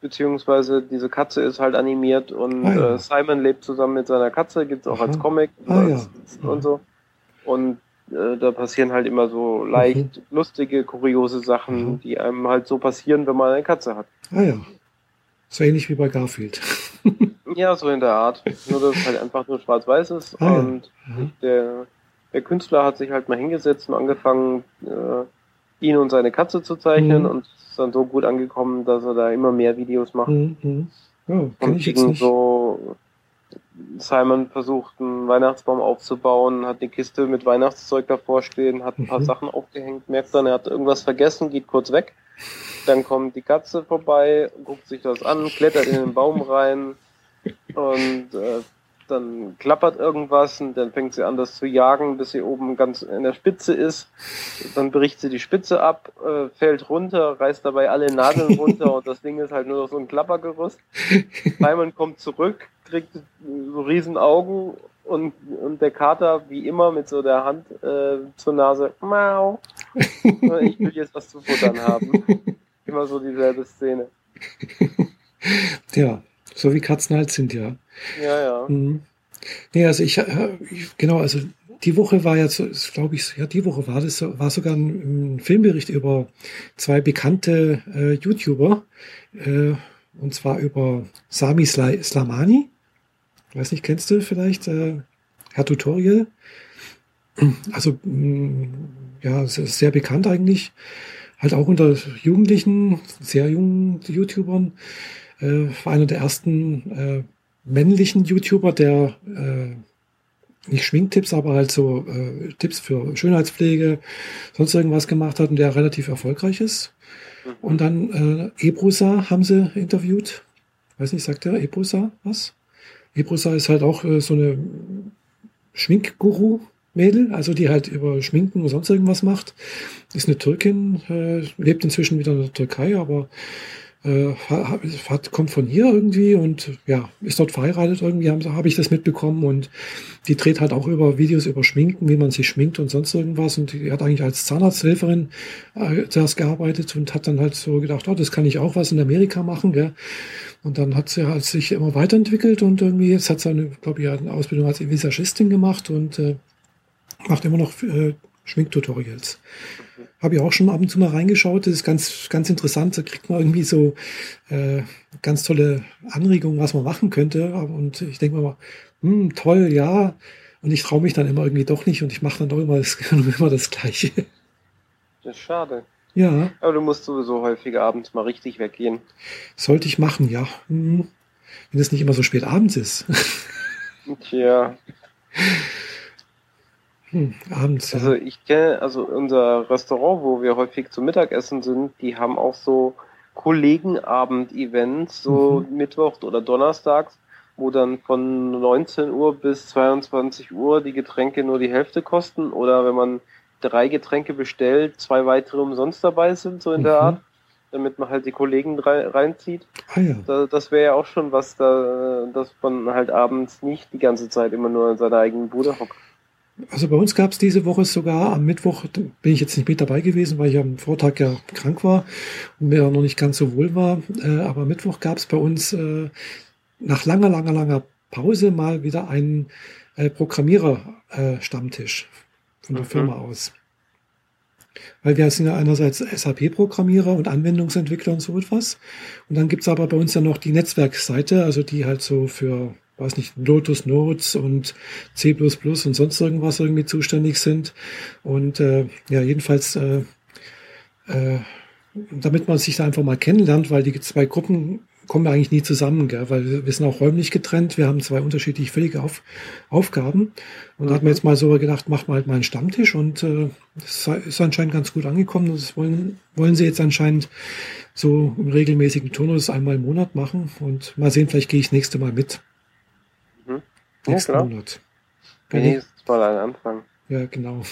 Mhm beziehungsweise diese Katze ist halt animiert und ah, ja. äh, Simon lebt zusammen mit seiner Katze, gibt's auch Aha. als Comic ah, als, ja. und so. Und äh, da passieren halt immer so leicht mhm. lustige, kuriose Sachen, mhm. die einem halt so passieren, wenn man eine Katze hat.
Ah ja. So ähnlich wie bei Garfield.
Ja, so in der Art. Nur, dass es halt einfach nur schwarz-weiß ist. Ah, und ja. der, der Künstler hat sich halt mal hingesetzt und angefangen, äh, ihn und seine Katze zu zeichnen mhm. und ist dann so gut angekommen, dass er da immer mehr Videos macht. Mhm. Oh, und ich jetzt nicht. so Simon versucht, einen Weihnachtsbaum aufzubauen, hat eine Kiste mit Weihnachtszeug davor stehen, hat ein paar mhm. Sachen aufgehängt, merkt dann, er hat irgendwas vergessen, geht kurz weg. Dann kommt die Katze vorbei, guckt sich das an, klettert in den Baum rein und äh, dann klappert irgendwas und dann fängt sie an, das zu jagen, bis sie oben ganz in der Spitze ist. Dann bricht sie die Spitze ab, äh, fällt runter, reißt dabei alle Nadeln runter und das Ding ist halt nur noch so ein Klappergerüst. Simon kommt zurück, kriegt so riesen Augen und, und der Kater, wie immer, mit so der Hand äh, zur Nase, Mau. ich will jetzt was zu futtern haben. Immer so dieselbe Szene.
Ja, so wie Katzen halt sind, ja.
Ja, ja. Mhm.
Nee, also ich, äh, genau, also die Woche war ja, glaube ich, ja, die Woche war das, war sogar ein, ein Filmbericht über zwei bekannte äh, YouTuber, äh, und zwar über Sami Sla Slamani. Weiß nicht, kennst du vielleicht äh, Herr Tutorial? Also, mh, mm, ja, sehr bekannt eigentlich. Halt auch unter Jugendlichen, sehr jungen YouTubern äh, war einer der ersten äh, männlichen YouTuber, der äh, nicht Schminktipps, aber halt so äh, Tipps für Schönheitspflege, sonst irgendwas gemacht hat und der relativ erfolgreich ist. Mhm. Und dann äh, Ebrusa haben sie interviewt. Weiß nicht, sagt der Ebrusa was? Ebrusa ist halt auch äh, so eine Schminkguru-Mädel, also die halt über Schminken und sonst irgendwas macht. Ist eine Türkin, äh, lebt inzwischen wieder in der Türkei, aber äh, hat, kommt von hier irgendwie und ja, ist dort verheiratet irgendwie, habe hab ich das mitbekommen und die dreht halt auch über Videos über Schminken, wie man sich schminkt und sonst irgendwas und die hat eigentlich als Zahnarzthelferin äh, zuerst gearbeitet und hat dann halt so gedacht, oh, das kann ich auch was in Amerika machen, gell? Und dann hat sie halt sich immer weiterentwickelt und irgendwie jetzt hat sie eine, glaube ich, eine Ausbildung als Visagistin gemacht und äh, macht immer noch äh, Schminktutorials. Habe ich auch schon ab und zu mal reingeschaut. Das ist ganz, ganz interessant. Da kriegt man irgendwie so äh, ganz tolle Anregungen, was man machen könnte. Und ich denke mir mal, hm, toll, ja. Und ich traue mich dann immer irgendwie doch nicht und ich mache dann doch immer das, immer das Gleiche.
Das ist schade.
Ja.
Aber du musst sowieso häufig abends mal richtig weggehen.
Sollte ich machen, ja. Hm. Wenn es nicht immer so spät abends ist.
Tja.
Hm, abends.
Also ich kenne, also unser Restaurant, wo wir häufig zum Mittagessen sind, die haben auch so Kollegenabend-Events, so mhm. Mittwoch oder Donnerstags, wo dann von 19 Uhr bis 22 Uhr die Getränke nur die Hälfte kosten oder wenn man drei Getränke bestellt, zwei weitere umsonst dabei sind, so in mhm. der Art, damit man halt die Kollegen reinzieht. Ah, ja. Da, das wäre ja auch schon was, da, dass man halt abends nicht die ganze Zeit immer nur in seiner eigenen Bude hockt.
Also bei uns gab es diese Woche sogar am Mittwoch, bin ich jetzt nicht mit dabei gewesen, weil ich am Vortag ja krank war und mir noch nicht ganz so wohl war. Äh, aber Mittwoch gab es bei uns äh, nach langer, langer, langer Pause mal wieder einen äh, Programmierer-Stammtisch äh, von der mhm. Firma aus. Weil wir sind ja einerseits SAP-Programmierer und Anwendungsentwickler und so etwas. Und dann gibt's aber bei uns ja noch die Netzwerkseite, also die halt so für weiß nicht, Lotus Notes und C++ und sonst irgendwas irgendwie zuständig sind. Und äh, ja, jedenfalls, äh, äh, damit man sich da einfach mal kennenlernt, weil die zwei Gruppen kommen wir eigentlich nie zusammen, gell? weil wir sind auch räumlich getrennt. Wir haben zwei unterschiedliche völlige Auf Aufgaben. Und da hat man jetzt mal so gedacht, machen wir halt mal einen Stammtisch und äh, das ist anscheinend ganz gut angekommen. Das wollen, wollen sie jetzt anscheinend so im regelmäßigen Turnus einmal im Monat machen. Und mal sehen, vielleicht gehe ich nächste Mal mit. Nächsten ja, Monat.
Wenigstens mal ein Anfang.
Ja, genau.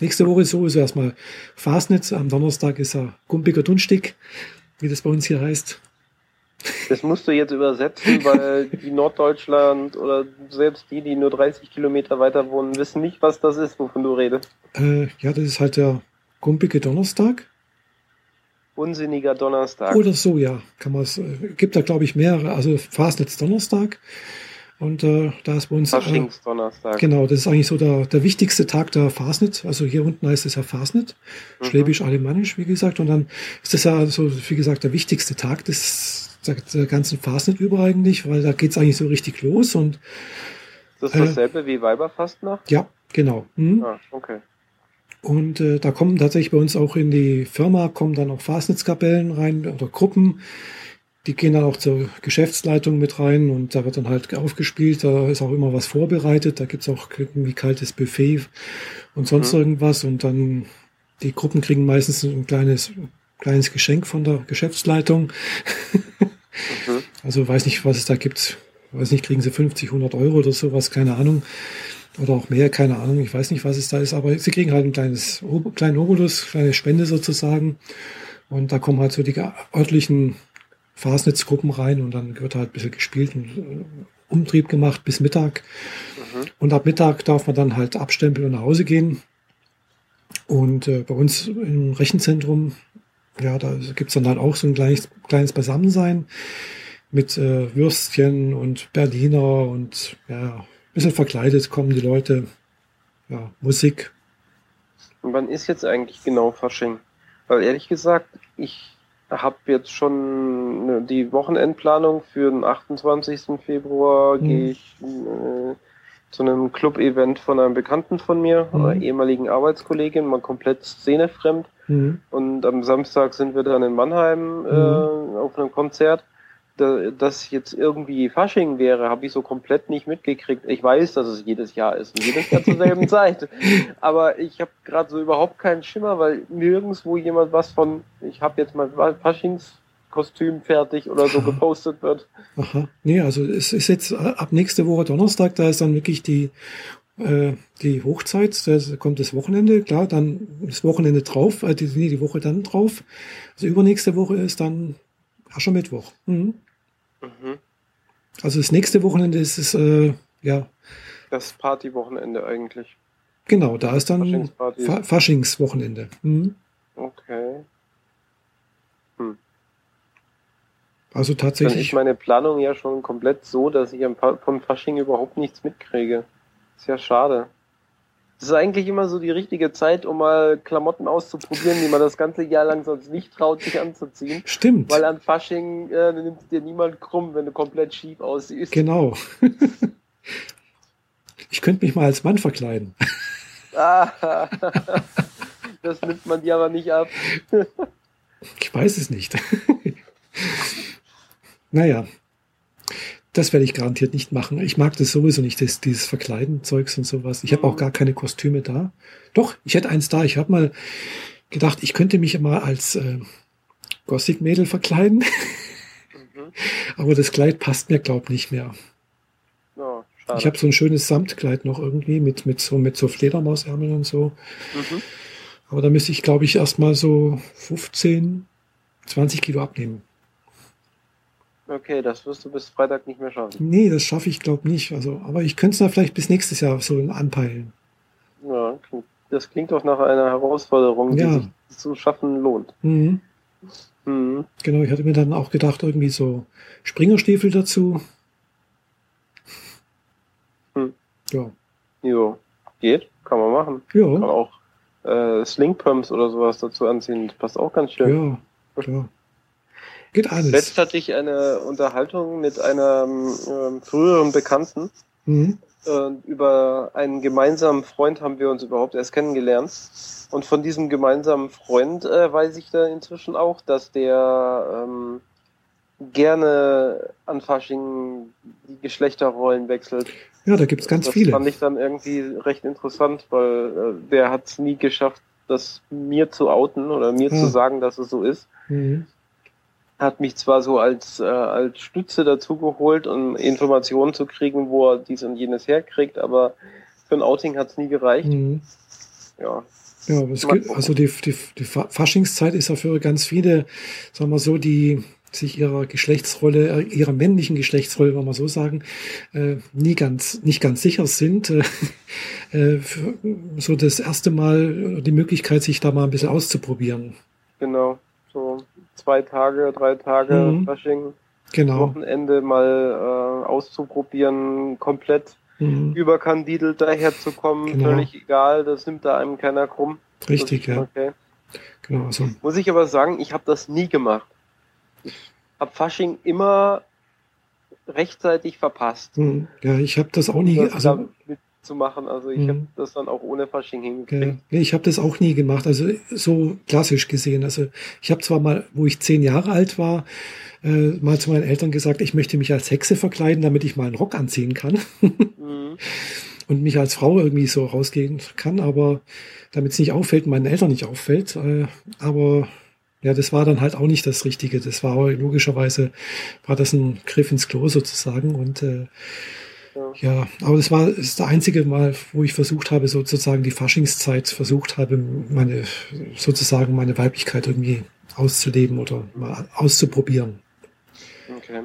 Nächste Woche ist sowieso erstmal Fastnet. Am Donnerstag ist er Gumpiger Dunstig, wie das bei uns hier heißt.
Das musst du jetzt übersetzen, weil die Norddeutschland oder selbst die, die nur 30 Kilometer weiter wohnen, wissen nicht, was das ist, wovon du redest.
Äh, ja, das ist halt der Gumpige Donnerstag.
Unsinniger Donnerstag.
Oder so, ja. Kann man es, äh, gibt da glaube ich mehrere. Also Fastnetz Donnerstag und äh, da ist bei uns.
Faschingsdonnerstag.
Äh, genau, das ist eigentlich so der, der wichtigste Tag der Fasnet. Also hier unten heißt es ja Fasnet, mhm. schwäbisch-alemannisch, wie gesagt. Und dann ist das ja so, wie gesagt, der wichtigste Tag des, der, der ganzen Fastnet über eigentlich, weil da geht's eigentlich so richtig los und
Das ist dasselbe wie Weiberfastnacht?
ja, genau. Hm.
Ah, okay.
Und äh, da kommen tatsächlich bei uns auch in die Firma kommen dann auch Fastnetzkapellen rein oder Gruppen. Die gehen dann auch zur Geschäftsleitung mit rein und da wird dann halt aufgespielt. Da ist auch immer was vorbereitet. Da gibt's auch irgendwie kaltes Buffet und sonst
Mhm.
irgendwas. Und dann die Gruppen kriegen meistens ein kleines, kleines Geschenk von der Geschäftsleitung.
Mhm.
Also weiß nicht, was es da gibt. Weiß nicht, kriegen sie 50, 100 Euro oder sowas, keine Ahnung. Oder auch mehr, keine Ahnung. Ich weiß nicht, was es da ist, aber sie kriegen halt ein kleines, kleinen Obolus, kleine Spende sozusagen. Und da kommen halt so die örtlichen Fastnetzgruppen rein und dann wird halt ein bisschen gespielt und äh, Umtrieb gemacht bis Mittag.
Mhm.
Und ab Mittag darf man dann halt abstempeln und nach Hause gehen. Und äh, bei uns im Rechenzentrum, ja, da gibt's dann halt auch so ein kleines, kleines Beisammensein mit äh, Würstchen und Berliner und ja, ein bisschen verkleidet kommen die Leute. Ja, Musik.
Und wann ist jetzt eigentlich genau Fasching? Weil ehrlich gesagt, ich habe jetzt schon ne, die Wochenendplanung für den 28. Februar
Mhm.
gehe ich äh, zu einem Club-Event von einem Bekannten von mir,
Mhm.
einer ehemaligen Arbeitskollegin, mal komplett szenefremd.
Mhm.
Und am Samstag sind wir dann in Mannheim äh, auf einem Konzert. Da, das jetzt irgendwie Fasching wäre, habe ich so komplett nicht mitgekriegt. Ich weiß, dass es jedes Jahr ist und jedes Jahr zur selben Zeit. Aber ich habe gerade so überhaupt keinen Schimmer, weil nirgendwo jemand was von, ich habe jetzt mal Faschingskostüm fertig oder so gepostet wird.
Aha. Nee, also es ist jetzt äh, ab nächste Woche Donnerstag, da ist dann wirklich die, äh, die Hochzeit, da kommt das Wochenende, klar, dann das Wochenende drauf, äh, die, die Woche dann drauf. Also übernächste Woche ist dann Aschermittwoch. Mhm.
Mhm.
Also das nächste Wochenende ist es, äh, ja,
Das Partywochenende eigentlich.
genau, da ist dann Faschingswochenende. Mhm.
Okay.
Also
Dann
tatsächlich.
ist meine Planung ja schon komplett so, dass ich von Fasching überhaupt nichts mitkriege. Ist ja schade. Das ist eigentlich immer so die richtige Zeit, um mal Klamotten auszuprobieren, die man das ganze Jahr lang sonst nicht traut, sich anzuziehen.
Stimmt.
Weil an Fasching äh, nimmt dir niemand krumm, wenn du komplett schief aussiehst.
Genau. ich könnte mich mal als Mann verkleiden.
Ah, das nimmt man dir aber nicht ab.
Ich weiß es nicht. naja, das werde ich garantiert nicht machen. Ich mag das sowieso nicht, das, dieses Verkleiden-Zeugs und sowas. Ich habe auch gar keine Kostüme da. Doch, ich hätte eins da. Ich habe mal gedacht, ich könnte mich mal als äh, Gothic-Mädel verkleiden,
Mhm.
aber das Kleid passt mir, glaub nicht mehr.
Schade.
Ich habe so ein schönes Samtkleid noch irgendwie mit, mit so mit so Fledermausärmeln und so.
mhm.
Aber da müsste ich, glaube ich, erstmal so 15, 20 Kilo abnehmen.
Okay, das wirst du bis Freitag nicht mehr schaffen.
Nee, das schaffe ich, glaube nicht. Also, aber ich könnte es da vielleicht bis nächstes Jahr so anpeilen.
Ja, das klingt doch nach einer Herausforderung, die
Ja.
sich zu schaffen lohnt.
Mhm.
Mhm.
Genau, ich hatte mir dann auch gedacht, irgendwie so Springerstiefel dazu.
Hm.
Ja.
Jo, geht, kann man machen. Kann
Ja,
auch äh, Slingpumps oder sowas dazu anziehen. Das passt auch ganz schön.
ja, klar. Geht alles.
Letzt hatte ich eine Unterhaltung mit einem ähm, früheren Bekannten.
Mhm.
Äh, über einen gemeinsamen Freund haben wir uns überhaupt erst kennengelernt. Und von diesem gemeinsamen Freund äh, weiß ich da inzwischen auch, dass der ähm, gerne an Fasching die Geschlechterrollen wechselt.
Ja, da gibt's ganz
das
viele.
fand ich dann irgendwie recht interessant, weil äh, der hat es nie geschafft, das mir zu outen oder mir
Ja.
zu sagen, dass es so ist.
Mhm.
Hat mich zwar so als, äh, als Stütze dazugeholt, um Informationen zu kriegen, wo er dies und jenes herkriegt, aber für ein Outing hat es nie gereicht.
Mhm.
Ja.
Ja, aber es gibt, also die, die, die Fa- Faschingszeit ist ja für ganz viele, sagen wir so, die sich ihrer Geschlechtsrolle, äh, ihrer männlichen Geschlechtsrolle, wenn wir so sagen, äh, nie ganz, nicht ganz sicher sind, äh, äh, so das erste Mal die Möglichkeit, sich da mal ein bisschen auszuprobieren.
Genau. So zwei Tage, drei Tage
Mhm.
Fasching,
Genau.
Wochenende mal äh, auszuprobieren, komplett
Mhm.
überkandidelt daherzukommen,
Genau.
völlig egal, das nimmt da einem keiner krumm. Das
Richtig,
ist
ja.
Okay.
Genau. Also,
Muss ich aber sagen, ich habe das nie gemacht. Ich habe Fasching immer rechtzeitig verpasst.
Hm. Ja, ich habe das auch nie.
Das
Also,
mitzumachen. Also ich
Mhm.
habe das dann auch ohne Fasching
Ja,
hingekriegt.
nee, ich habe das auch nie gemacht, also so klassisch gesehen. Also ich habe zwar mal, wo ich zehn Jahre alt war, äh, mal zu meinen Eltern gesagt, ich möchte mich als Hexe verkleiden, damit ich mal einen Rock anziehen kann
Mhm.
und mich als Frau irgendwie so rausgehen kann, aber damit es nicht auffällt, meinen Eltern nicht auffällt. Äh, aber ja, das war dann halt auch nicht das Richtige. Das war logischerweise, war das ein Griff ins Klo sozusagen und äh,
Ja.
ja, aber das war das ist der einzige Mal, wo ich versucht habe, sozusagen die Faschingszeit versucht habe, meine sozusagen meine Weiblichkeit irgendwie auszuleben oder mal auszuprobieren.
Okay.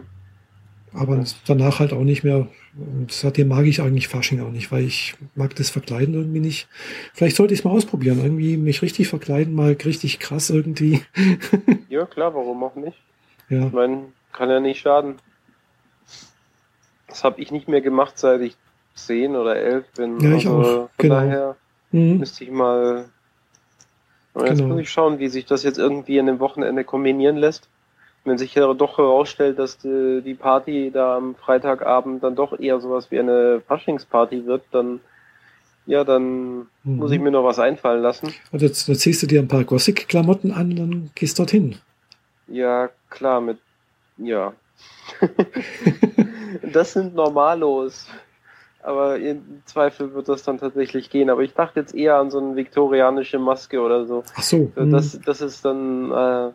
Aber danach halt auch nicht mehr. Und seitdem mag ich eigentlich Fasching auch nicht, weil ich mag das Verkleiden irgendwie nicht. Vielleicht sollte ich es mal ausprobieren, irgendwie mich richtig verkleiden, mal richtig krass irgendwie.
Ja, klar, warum auch nicht?
Ja,
Ich meine, kann ja nicht schaden. Das habe ich nicht mehr gemacht, seit ich zehn oder elf bin.
Ja, ich
also
auch,
Von
genau.
daher
mhm.
müsste ich mal. Aber Jetzt
Genau.
muss ich schauen, wie sich das jetzt irgendwie an dem Wochenende kombinieren lässt. Wenn sich ja doch herausstellt, dass die, die Party da am Freitagabend dann doch eher sowas wie eine Faschingsparty wird, dann ja, dann
Mhm.
muss ich mir noch was einfallen lassen.
Und jetzt, jetzt ziehst du dir ein paar Gothic-Klamotten an, dann gehst dorthin.
Ja, klar, mit ja. das sind Normalos. Aber im Zweifel wird das dann tatsächlich gehen. Aber ich dachte jetzt eher an so eine viktorianische Maske oder so.
Ach so.
Das, das ist dann äh,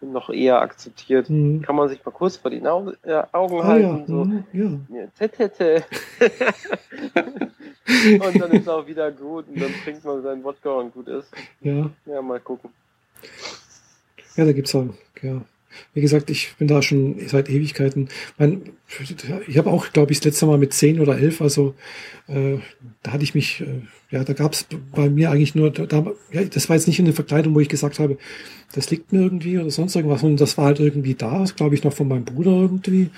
noch eher akzeptiert.
Mhm.
Kann man sich mal kurz vor die Nau äh, Augen
Ah ja,
halten. So.
mhm, ja.
Ja, tete. und dann ist auch wieder gut. Und dann trinkt man seinen Wodka und gut ist.
ja.
Ja, mal gucken.
Ja, da gibt's auch, ja. Wie gesagt, ich bin da schon seit Ewigkeiten. Mein, ich habe auch, glaube ich, das letzte Mal mit zehn oder elf, also äh, da hatte ich mich, äh, ja, da gab's bei mir eigentlich nur, da, ja, das war jetzt nicht in der Verkleidung, wo ich gesagt habe, das liegt mir irgendwie oder sonst irgendwas, sondern das war halt irgendwie da, glaube ich, noch von meinem Bruder irgendwie.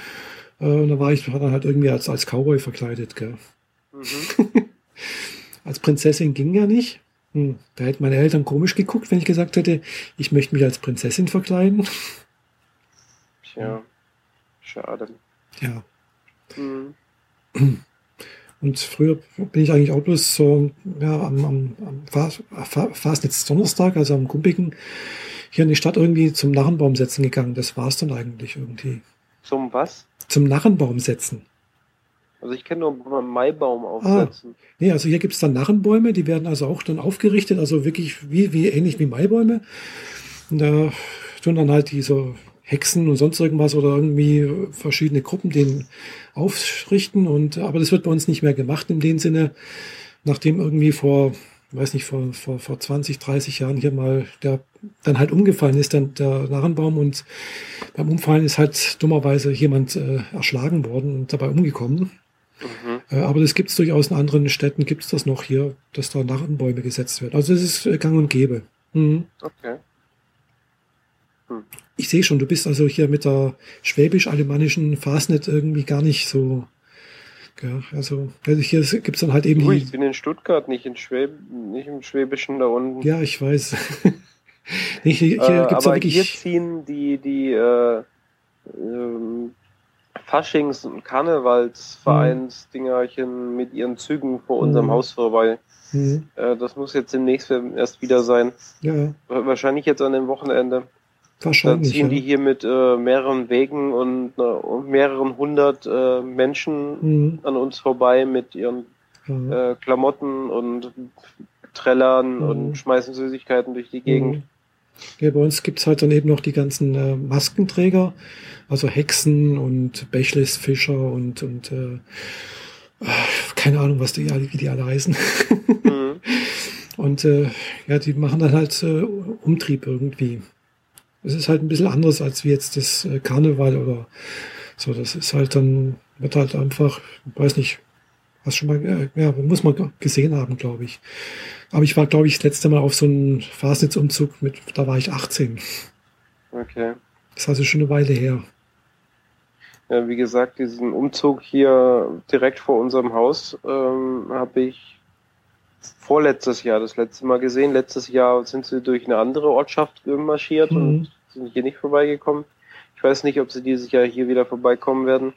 Äh, und da war ich dann halt irgendwie als, als Cowboy verkleidet, gell.
Mhm.
Als Prinzessin ging ja nicht. Hm, da hätten meine Eltern komisch geguckt, wenn ich gesagt hätte, ich möchte mich als Prinzessin verkleiden.
Tja, schade.
Ja.
Mhm.
Und früher bin ich eigentlich auch bloß so, ja, am, am, am Fas- Fa- Fastnetz-Donnerstag, also am Kumpigen, hier in die Stadt irgendwie zum Narrenbaum setzen gegangen. Das war's dann eigentlich irgendwie.
Zum was?
Zum Narrenbaum setzen.
Also ich kenne nur einen Maibaum aufsetzen.
Nee, also hier gibt's dann Narrenbäume, die werden also auch dann aufgerichtet, also wirklich wie, wie ähnlich wie Maibäume. Und da tun dann halt diese Hexen und sonst irgendwas oder irgendwie verschiedene Gruppen den aufrichten. Und aber das wird bei uns nicht mehr gemacht in dem Sinne, nachdem irgendwie vor, weiß nicht, vor, vor, vor 20, 30 Jahren hier mal der dann halt umgefallen ist, dann der Narrenbaum und beim Umfallen ist halt dummerweise jemand äh, erschlagen worden und dabei umgekommen.
Mhm.
Äh, Aber das gibt es durchaus in anderen Städten, gibt es das noch hier, dass da Narrenbäume gesetzt werden. Also das ist äh, gang und gäbe. Mhm.
Okay.
Ich sehe schon, du bist also hier mit der schwäbisch-alemannischen Fastnet irgendwie gar nicht so. Ja, also also hier gibt es dann halt eben die.
ich bin in Stuttgart, nicht in Schwäb nicht im Schwäbischen da unten.
Ja, ich weiß. nee, hier hier
äh,
gibt es ja
aber hier
wirklich.
ziehen die die äh, ähm, Faschings- und Karnevalsvereinsdingerchen mit ihren Zügen vor unserem
Mhm.
Haus vorbei.
Mhm.
Äh, das muss jetzt demnächst erst wieder sein.
Ja,
Wahrscheinlich jetzt an dem Wochenende. Da
wahrscheinlich.
ziehen
Ja.
die hier mit äh, mehreren Wegen und, äh, und mehreren hundert äh, Menschen
Mhm.
an uns vorbei mit ihren äh, Klamotten und Trällern
Mhm.
und schmeißen Süßigkeiten durch die Gegend.
Mhm. Ja, bei uns gibt's halt dann eben noch die ganzen äh, Maskenträger, also Hexen und Bechlesfischer und, und äh, keine Ahnung, was die, alle- wie die alle heißen.
Mhm.
Und ja, die machen dann halt Umtrieb irgendwie. Es ist halt ein bisschen anders als wie jetzt das äh, Karneval oder so. Das ist halt dann, wird halt einfach, weiß nicht, was schon mal, äh, ja, muss man gesehen haben, glaube ich. Aber ich war, glaube ich, das letzte Mal auf so einem Fastnetzumzug mit, da war ich 18.
Okay.
Das ist also schon eine Weile her.
Ja, wie gesagt, diesen Umzug hier direkt vor unserem Haus ähm, habe ich vorletztes Jahr das letzte Mal gesehen. Letztes Jahr sind sie durch eine andere Ortschaft marschiert
Mhm.
und sind hier nicht vorbeigekommen. Ich weiß nicht, ob sie dieses Jahr hier wieder vorbeikommen werden.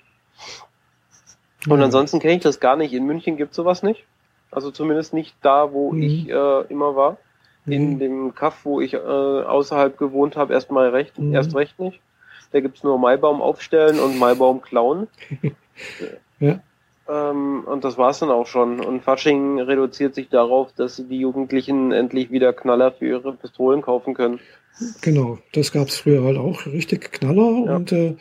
Und ja. ansonsten kenne ich das gar nicht. In München gibt sowas nicht. Also zumindest nicht da, wo mhm. ich äh, immer war. In mhm. dem Kaff, wo ich äh, außerhalb gewohnt habe, erstmal recht, mhm. erst recht nicht. Da gibt's nur Maibaum aufstellen und Maibaum klauen. ja. Ähm, und das war's dann auch schon. Und Fasching reduziert sich darauf, dass die Jugendlichen endlich wieder Knaller für ihre Pistolen kaufen können.
Genau, das gab's früher halt auch, richtig Knaller ja. und äh,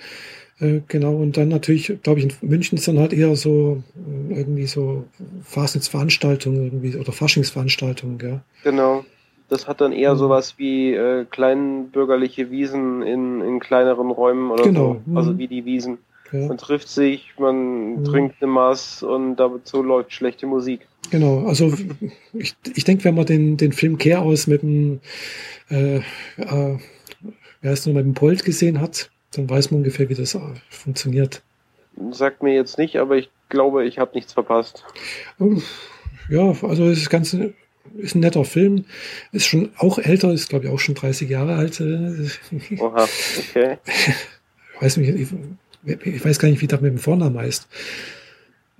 äh, genau, und dann natürlich, glaube ich, in München ist dann halt eher so äh, irgendwie so Fasnitz-Veranstaltungen irgendwie oder Faschingsveranstaltungen, gell?
Genau. Das hat dann eher mhm. sowas wie äh, kleinbürgerliche Wiesen in, in kleineren Räumen oder genau. so. Also mhm. wie die Wiesen. Ja. Man trifft sich, man mhm. trinkt eine Maß und dazu läuft schlechte Musik.
Genau, also ich, ich denke, wenn man den, den Film Chaos mit dem, äh, äh, wer heißt noch, mit dem Polt gesehen hat, dann weiß man ungefähr, wie das funktioniert.
Sagt mir jetzt nicht, aber ich glaube, ich habe nichts verpasst.
Ja, also es ist ganz ist ein netter Film, ist schon auch älter, ist glaube ich auch schon 30 Jahre alt. Oha, okay. Ich weiß, nicht, ich, weiß gar nicht, wie das mit dem Vornamen heißt.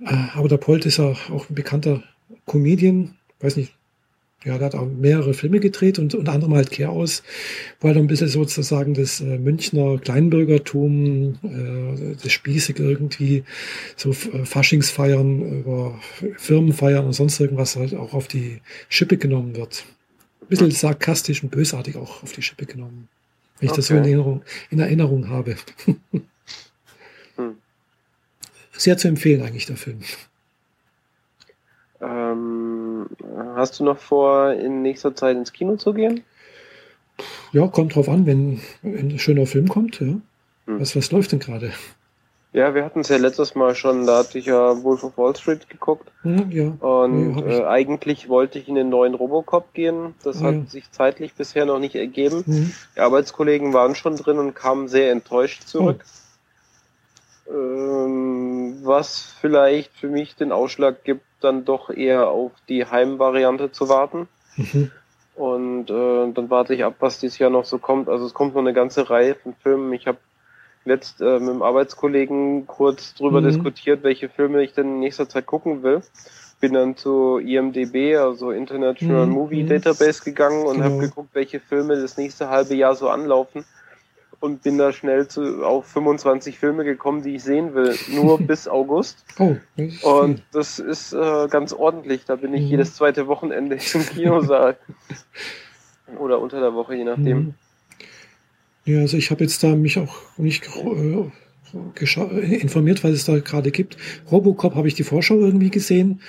Äh, aber der Polt ist ja auch ein bekannter Comedian. Weiß nicht, ja, der hat auch mehrere Filme gedreht und unter anderem halt Chaos, wo halt ein bisschen sozusagen das äh, Münchner Kleinbürgertum, äh, das Spießig irgendwie, so äh, Faschingsfeiern über Firmenfeiern und sonst irgendwas halt auch auf die Schippe genommen wird. Ein bisschen sarkastisch und bösartig auch auf die Schippe genommen. Wenn ich okay. das so in Erinnerung, in Erinnerung habe. hm. Sehr zu empfehlen eigentlich, der Film.
Ähm, hast du noch vor, in nächster Zeit ins Kino zu gehen?
Ja, kommt drauf an, wenn, wenn ein schöner Film kommt. Ja. Hm. Was, was läuft denn gerade?
Ja, wir hatten es ja letztes Mal schon, da hatte ich ja Wolf of Wall Street geguckt. Ja, ja. Und ja, äh, eigentlich wollte ich in den neuen Robocop gehen. Das ah, hat ja. sich zeitlich bisher noch nicht ergeben. Mhm. Die Arbeitskollegen waren schon drin und kamen sehr enttäuscht zurück. Oh. Ähm, was vielleicht für mich den Ausschlag gibt, dann doch eher auf die Heimvariante zu warten. Mhm. Und äh, dann warte ich ab, was dieses Jahr noch so kommt. Also es kommt noch eine ganze Reihe von Filmen. Ich habe letzt äh, mit einem Arbeitskollegen kurz drüber mhm. diskutiert, welche Filme ich denn in nächster Zeit gucken will. Bin dann zu IMDB, also International mhm. Movie Database gegangen und genau. habe geguckt, welche Filme das nächste halbe Jahr so anlaufen und bin da schnell zu, auf 25 Filme gekommen, die ich sehen will, nur bis August. Oh, das und das ist äh, ganz ordentlich. Da bin ich mhm. jedes zweite Wochenende im Kinosaal. Oder unter der Woche, je nachdem. Mhm.
Ja, also ich habe jetzt da mich auch nicht äh, informiert, was es da gerade gibt. Robocop habe ich die Vorschau irgendwie gesehen.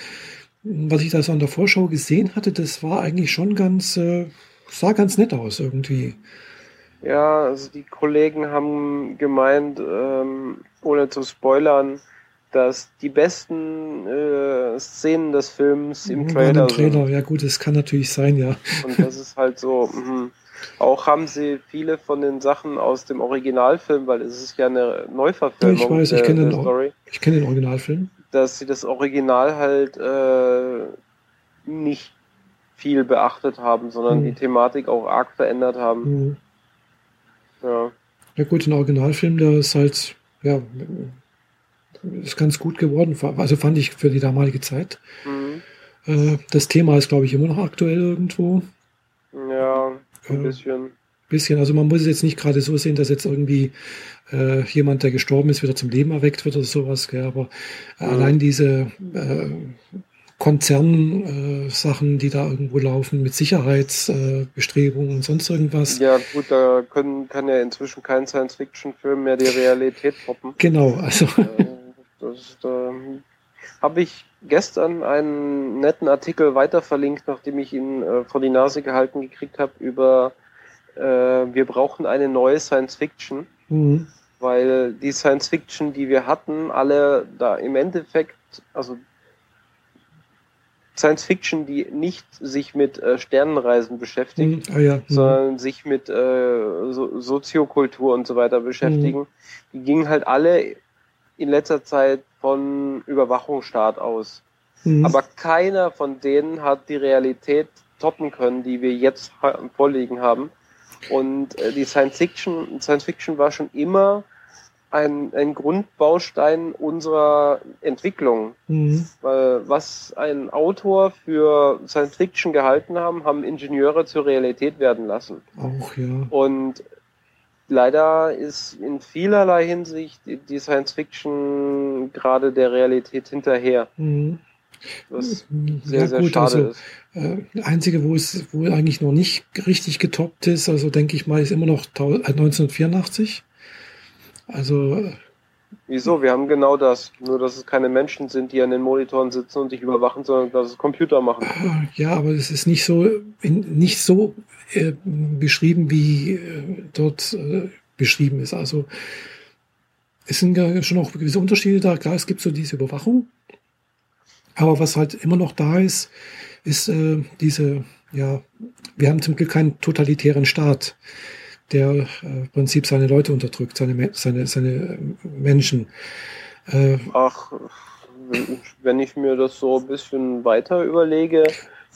Was ich da so an der Vorschau gesehen hatte, das war eigentlich schon ganz, äh, sah ganz nett aus irgendwie.
Ja, also die Kollegen haben gemeint, ähm, ohne zu spoilern, dass die besten äh, Szenen des Films im Trailer, im
Trailer sind. Ja gut, das kann natürlich sein, ja.
Und das ist halt so. Mh. Auch haben sie viele von den Sachen aus dem Originalfilm, weil es ist ja eine Neuverfilmung.
Ich weiß, ich kenne den, ich kenn den Originalfilm.
Dass sie das Original halt äh, nicht viel beachtet haben, sondern hm. die Thematik auch arg verändert haben. Hm.
Ja. Ja gut, ein Originalfilm, der ist halt, ja, ist ganz gut geworden. Also fand ich für die damalige Zeit. Mhm. Äh, das Thema ist, glaube ich, immer noch aktuell irgendwo.
Ja, ein äh, bisschen.
Bisschen. Also man muss es jetzt nicht gerade so sehen, dass jetzt irgendwie äh, jemand, der gestorben ist, wieder zum Leben erweckt wird oder sowas. Gell? Aber mhm. allein diese äh, Konzernsachen, äh, die da irgendwo laufen, mit Sicherheitsbestrebungen äh, und sonst irgendwas.
Ja, gut, da können, kann ja inzwischen kein Science-Fiction-Film mehr die Realität poppen.
Genau, also. Äh,
das, da habe ich gestern einen netten Artikel weiter verlinkt, nachdem ich ihn äh, vor die Nase gehalten gekriegt habe, über äh, wir brauchen eine neue Science-Fiction. Mhm. Weil die Science-Fiction, die wir hatten, alle da im Endeffekt, also Science Fiction, die nicht sich mit äh, Sternenreisen beschäftigt, oh ja. mhm. sondern sich mit äh, so Soziokultur und so weiter beschäftigen. Mhm. Die gingen halt alle in letzter Zeit von Überwachungsstaat aus. Mhm. Aber keiner von denen hat die Realität toppen können, die wir jetzt vorliegen haben. Und äh, die Science Fiction, Science Fiction war schon immer ein, ein Grundbaustein unserer Entwicklung. Mhm. Weil was ein Autor für Science Fiction gehalten haben, haben Ingenieure zur Realität werden lassen.
Auch, ja.
Und leider ist in vielerlei Hinsicht die Science Fiction gerade der Realität hinterher. Mhm.
Was sehr, ja, sehr gut, schade also, ist. Äh, einzige, wo es wo eigentlich noch nicht richtig getoppt ist, also denke ich mal, ist immer noch 1984. Also.
Wieso? Wir haben genau das. Nur, dass es keine Menschen sind, die an den Monitoren sitzen und dich überwachen, sondern dass es Computer machen.
Ja, aber es ist nicht so, nicht so äh, beschrieben, wie äh, dort äh, beschrieben ist. Also, es sind ja schon auch gewisse Unterschiede da. Klar, es gibt so diese Überwachung. Aber was halt immer noch da ist, ist äh, diese, ja, wir haben zum Glück keinen totalitären Staat der äh, im Prinzip seine Leute unterdrückt, seine, seine, seine Menschen.
Äh, Ach, wenn ich mir das so ein bisschen weiter überlege,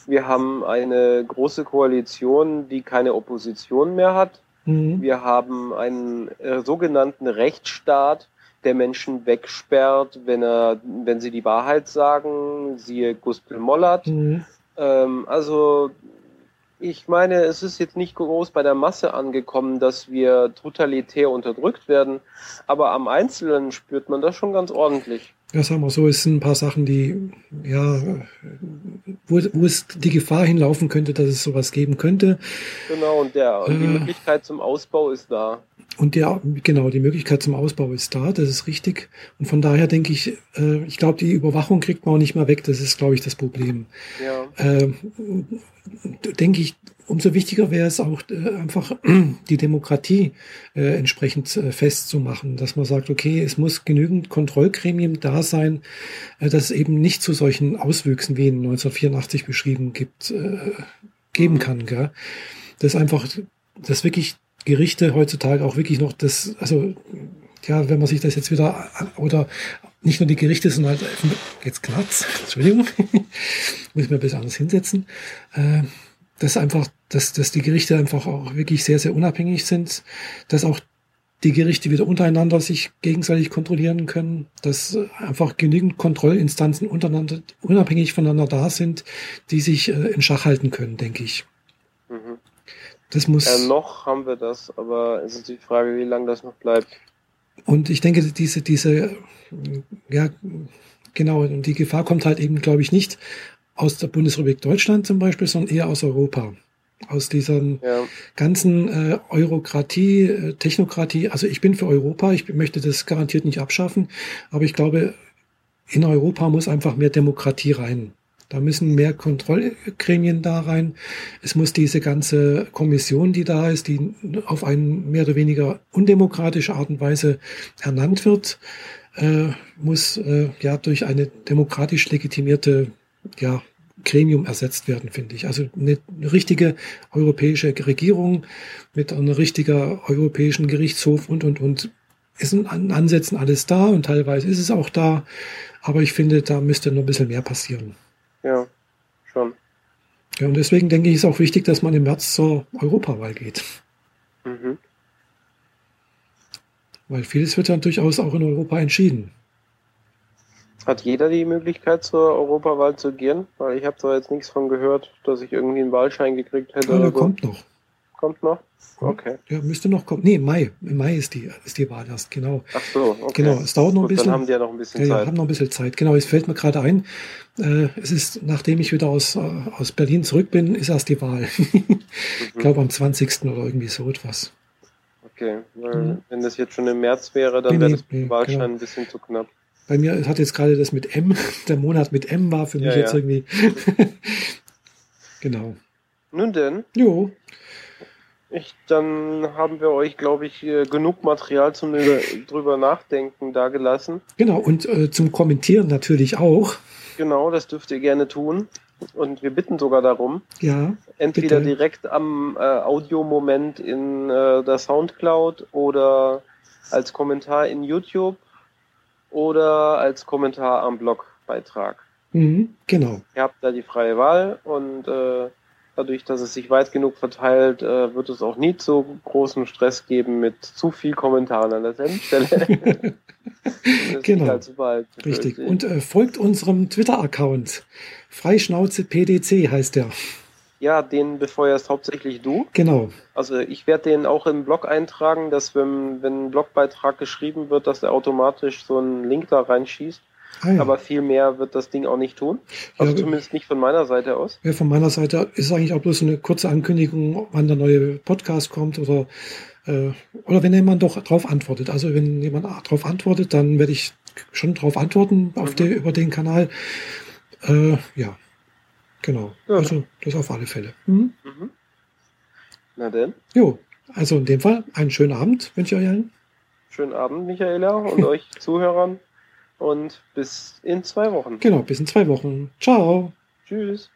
wir haben eine große Koalition, die keine Opposition mehr hat. Mhm. Wir haben einen äh, sogenannten Rechtsstaat, der Menschen wegsperrt, wenn er, wenn sie die Wahrheit sagen, siehe Gustl Mollert. Mhm. Ähm, also ich meine, es ist jetzt nicht groß bei der Masse angekommen, dass wir totalitär unterdrückt werden, aber am Einzelnen spürt man das schon ganz ordentlich.
Ja, sagen wir so, es sind ein paar Sachen, die, ja, wo, wo es die Gefahr hinlaufen könnte, dass es sowas geben könnte.
Genau, und der, äh, die Möglichkeit zum Ausbau ist da.
Und der, genau, die Möglichkeit zum Ausbau ist da, das ist richtig. Und von daher denke ich, äh, ich glaube, die Überwachung kriegt man auch nicht mehr weg, das ist, glaube ich, das Problem. Ja. Äh, denke ich, umso wichtiger wäre es auch äh, einfach die Demokratie äh, entsprechend äh, festzumachen, dass man sagt, okay, es muss genügend Kontrollgremien da sein, äh, dass es eben nicht zu solchen Auswüchsen wie in 1984 beschrieben gibt, äh, geben mhm. kann. Gell? Das einfach, dass wirklich Gerichte heutzutage auch wirklich noch das, also ja, wenn man sich das jetzt wieder oder nicht nur die Gerichte, sondern halt jetzt Knatz, Entschuldigung, muss ich mir ein bisschen anders hinsetzen. Äh, dass einfach, dass, dass die Gerichte einfach auch wirklich sehr, sehr unabhängig sind, dass auch die Gerichte wieder untereinander sich gegenseitig kontrollieren können, dass einfach genügend Kontrollinstanzen untereinander, unabhängig voneinander da sind, die sich äh, in Schach halten können, denke ich.
Das muss. Äh, noch haben wir das, aber es ist die Frage, wie lange das noch bleibt.
Und ich denke, diese, diese, ja, genau, und die Gefahr kommt halt eben, glaube ich, nicht aus der Bundesrepublik Deutschland zum Beispiel, sondern eher aus Europa. Aus dieser ja. ganzen äh, Eurokratie, äh, Technokratie. Also ich bin für Europa, ich möchte das garantiert nicht abschaffen, aber ich glaube, in Europa muss einfach mehr Demokratie rein. Da müssen mehr Kontrollgremien da rein. Es muss diese ganze Kommission, die da ist, die auf eine mehr oder weniger undemokratische Art und Weise ernannt wird, äh, muss äh, ja durch eine demokratisch legitimierte ja, Gremium ersetzt werden, finde ich. Also eine, richtige europäische Regierung mit einem richtiger europäischen Gerichtshof und, und, und. Ist an Ansätzen alles da und teilweise ist es auch da. Aber ich finde, da müsste noch ein bisschen mehr passieren.
Ja, schon.
Ja, und deswegen denke ich, ist auch wichtig, dass man im März zur Europawahl geht. Mhm. Weil vieles wird dann durchaus auch in Europa entschieden.
Hat jeder die Möglichkeit, zur Europawahl zu gehen? Weil ich habe da jetzt nichts von gehört, dass ich irgendwie einen Wahlschein gekriegt hätte.
Ja, der kommt noch.
Kommt noch? Okay.
Ja, müsste noch kommen. Nee, im Mai. Im Mai ist die, ist die Wahl erst, genau.
Ach so, okay.
Genau, es dauert noch Gut, ein bisschen.
Dann haben die ja noch ein bisschen
ja,
Zeit.
Ja, haben noch ein bisschen Zeit. Genau, es fällt mir gerade ein. Äh, es ist, nachdem ich wieder aus, äh, aus Berlin zurück bin, ist erst die Wahl. mhm. Ich glaube am 20. oder irgendwie so etwas.
Okay, weil mhm. wenn das jetzt schon im März wäre, dann nee, wäre das nee, Wahlschein genau. ein bisschen zu knapp.
Bei mir hat jetzt gerade das mit M, der Monat mit M war für mich ja, jetzt irgendwie. genau.
Nun denn.
Jo.
Ich, dann haben wir euch, glaube ich, genug Material zum drüber nachdenken dagelassen.
Genau, und äh, zum Kommentieren natürlich auch.
Genau, das dürft ihr gerne tun. Und wir bitten sogar darum.
Ja.
Entweder bitte. direkt am äh, Audiomoment in äh, der Soundcloud oder als Kommentar in YouTube oder als Kommentar am Blogbeitrag.
Mhm, genau.
Ihr habt da die freie Wahl und äh, Dadurch, dass es sich weit genug verteilt, äh, wird es auch nie zu großen Stress geben mit zu viel Kommentaren an derselben Stelle.
genau. Halt Richtig. Und äh, folgt unserem Twitter-Account. Freischnauze PDC heißt der.
Ja, den befeuerst hauptsächlich du.
Genau.
Also ich werde den auch im Blog eintragen, dass wenn, wenn ein Blogbeitrag geschrieben wird, dass er automatisch so einen Link da reinschießt. Ah, ja. Aber viel mehr wird das Ding auch nicht tun. Also ja, zumindest nicht von meiner Seite aus.
Ja, von meiner Seite ist eigentlich auch bloß eine kurze Ankündigung, wann der neue Podcast kommt oder, äh, oder wenn jemand doch darauf antwortet. Also wenn jemand darauf antwortet, dann werde ich schon darauf antworten auf mhm. die, über den Kanal. Äh, ja, genau. Ja. Also das auf alle Fälle. Mhm. Mhm.
Na denn?
Jo, also in dem Fall einen schönen Abend wünsche ich euch allen.
Schönen Abend, Michaela, und euch Zuhörern und bis in zwei Wochen.
Genau, bis in zwei Wochen. Ciao.
Tschüss.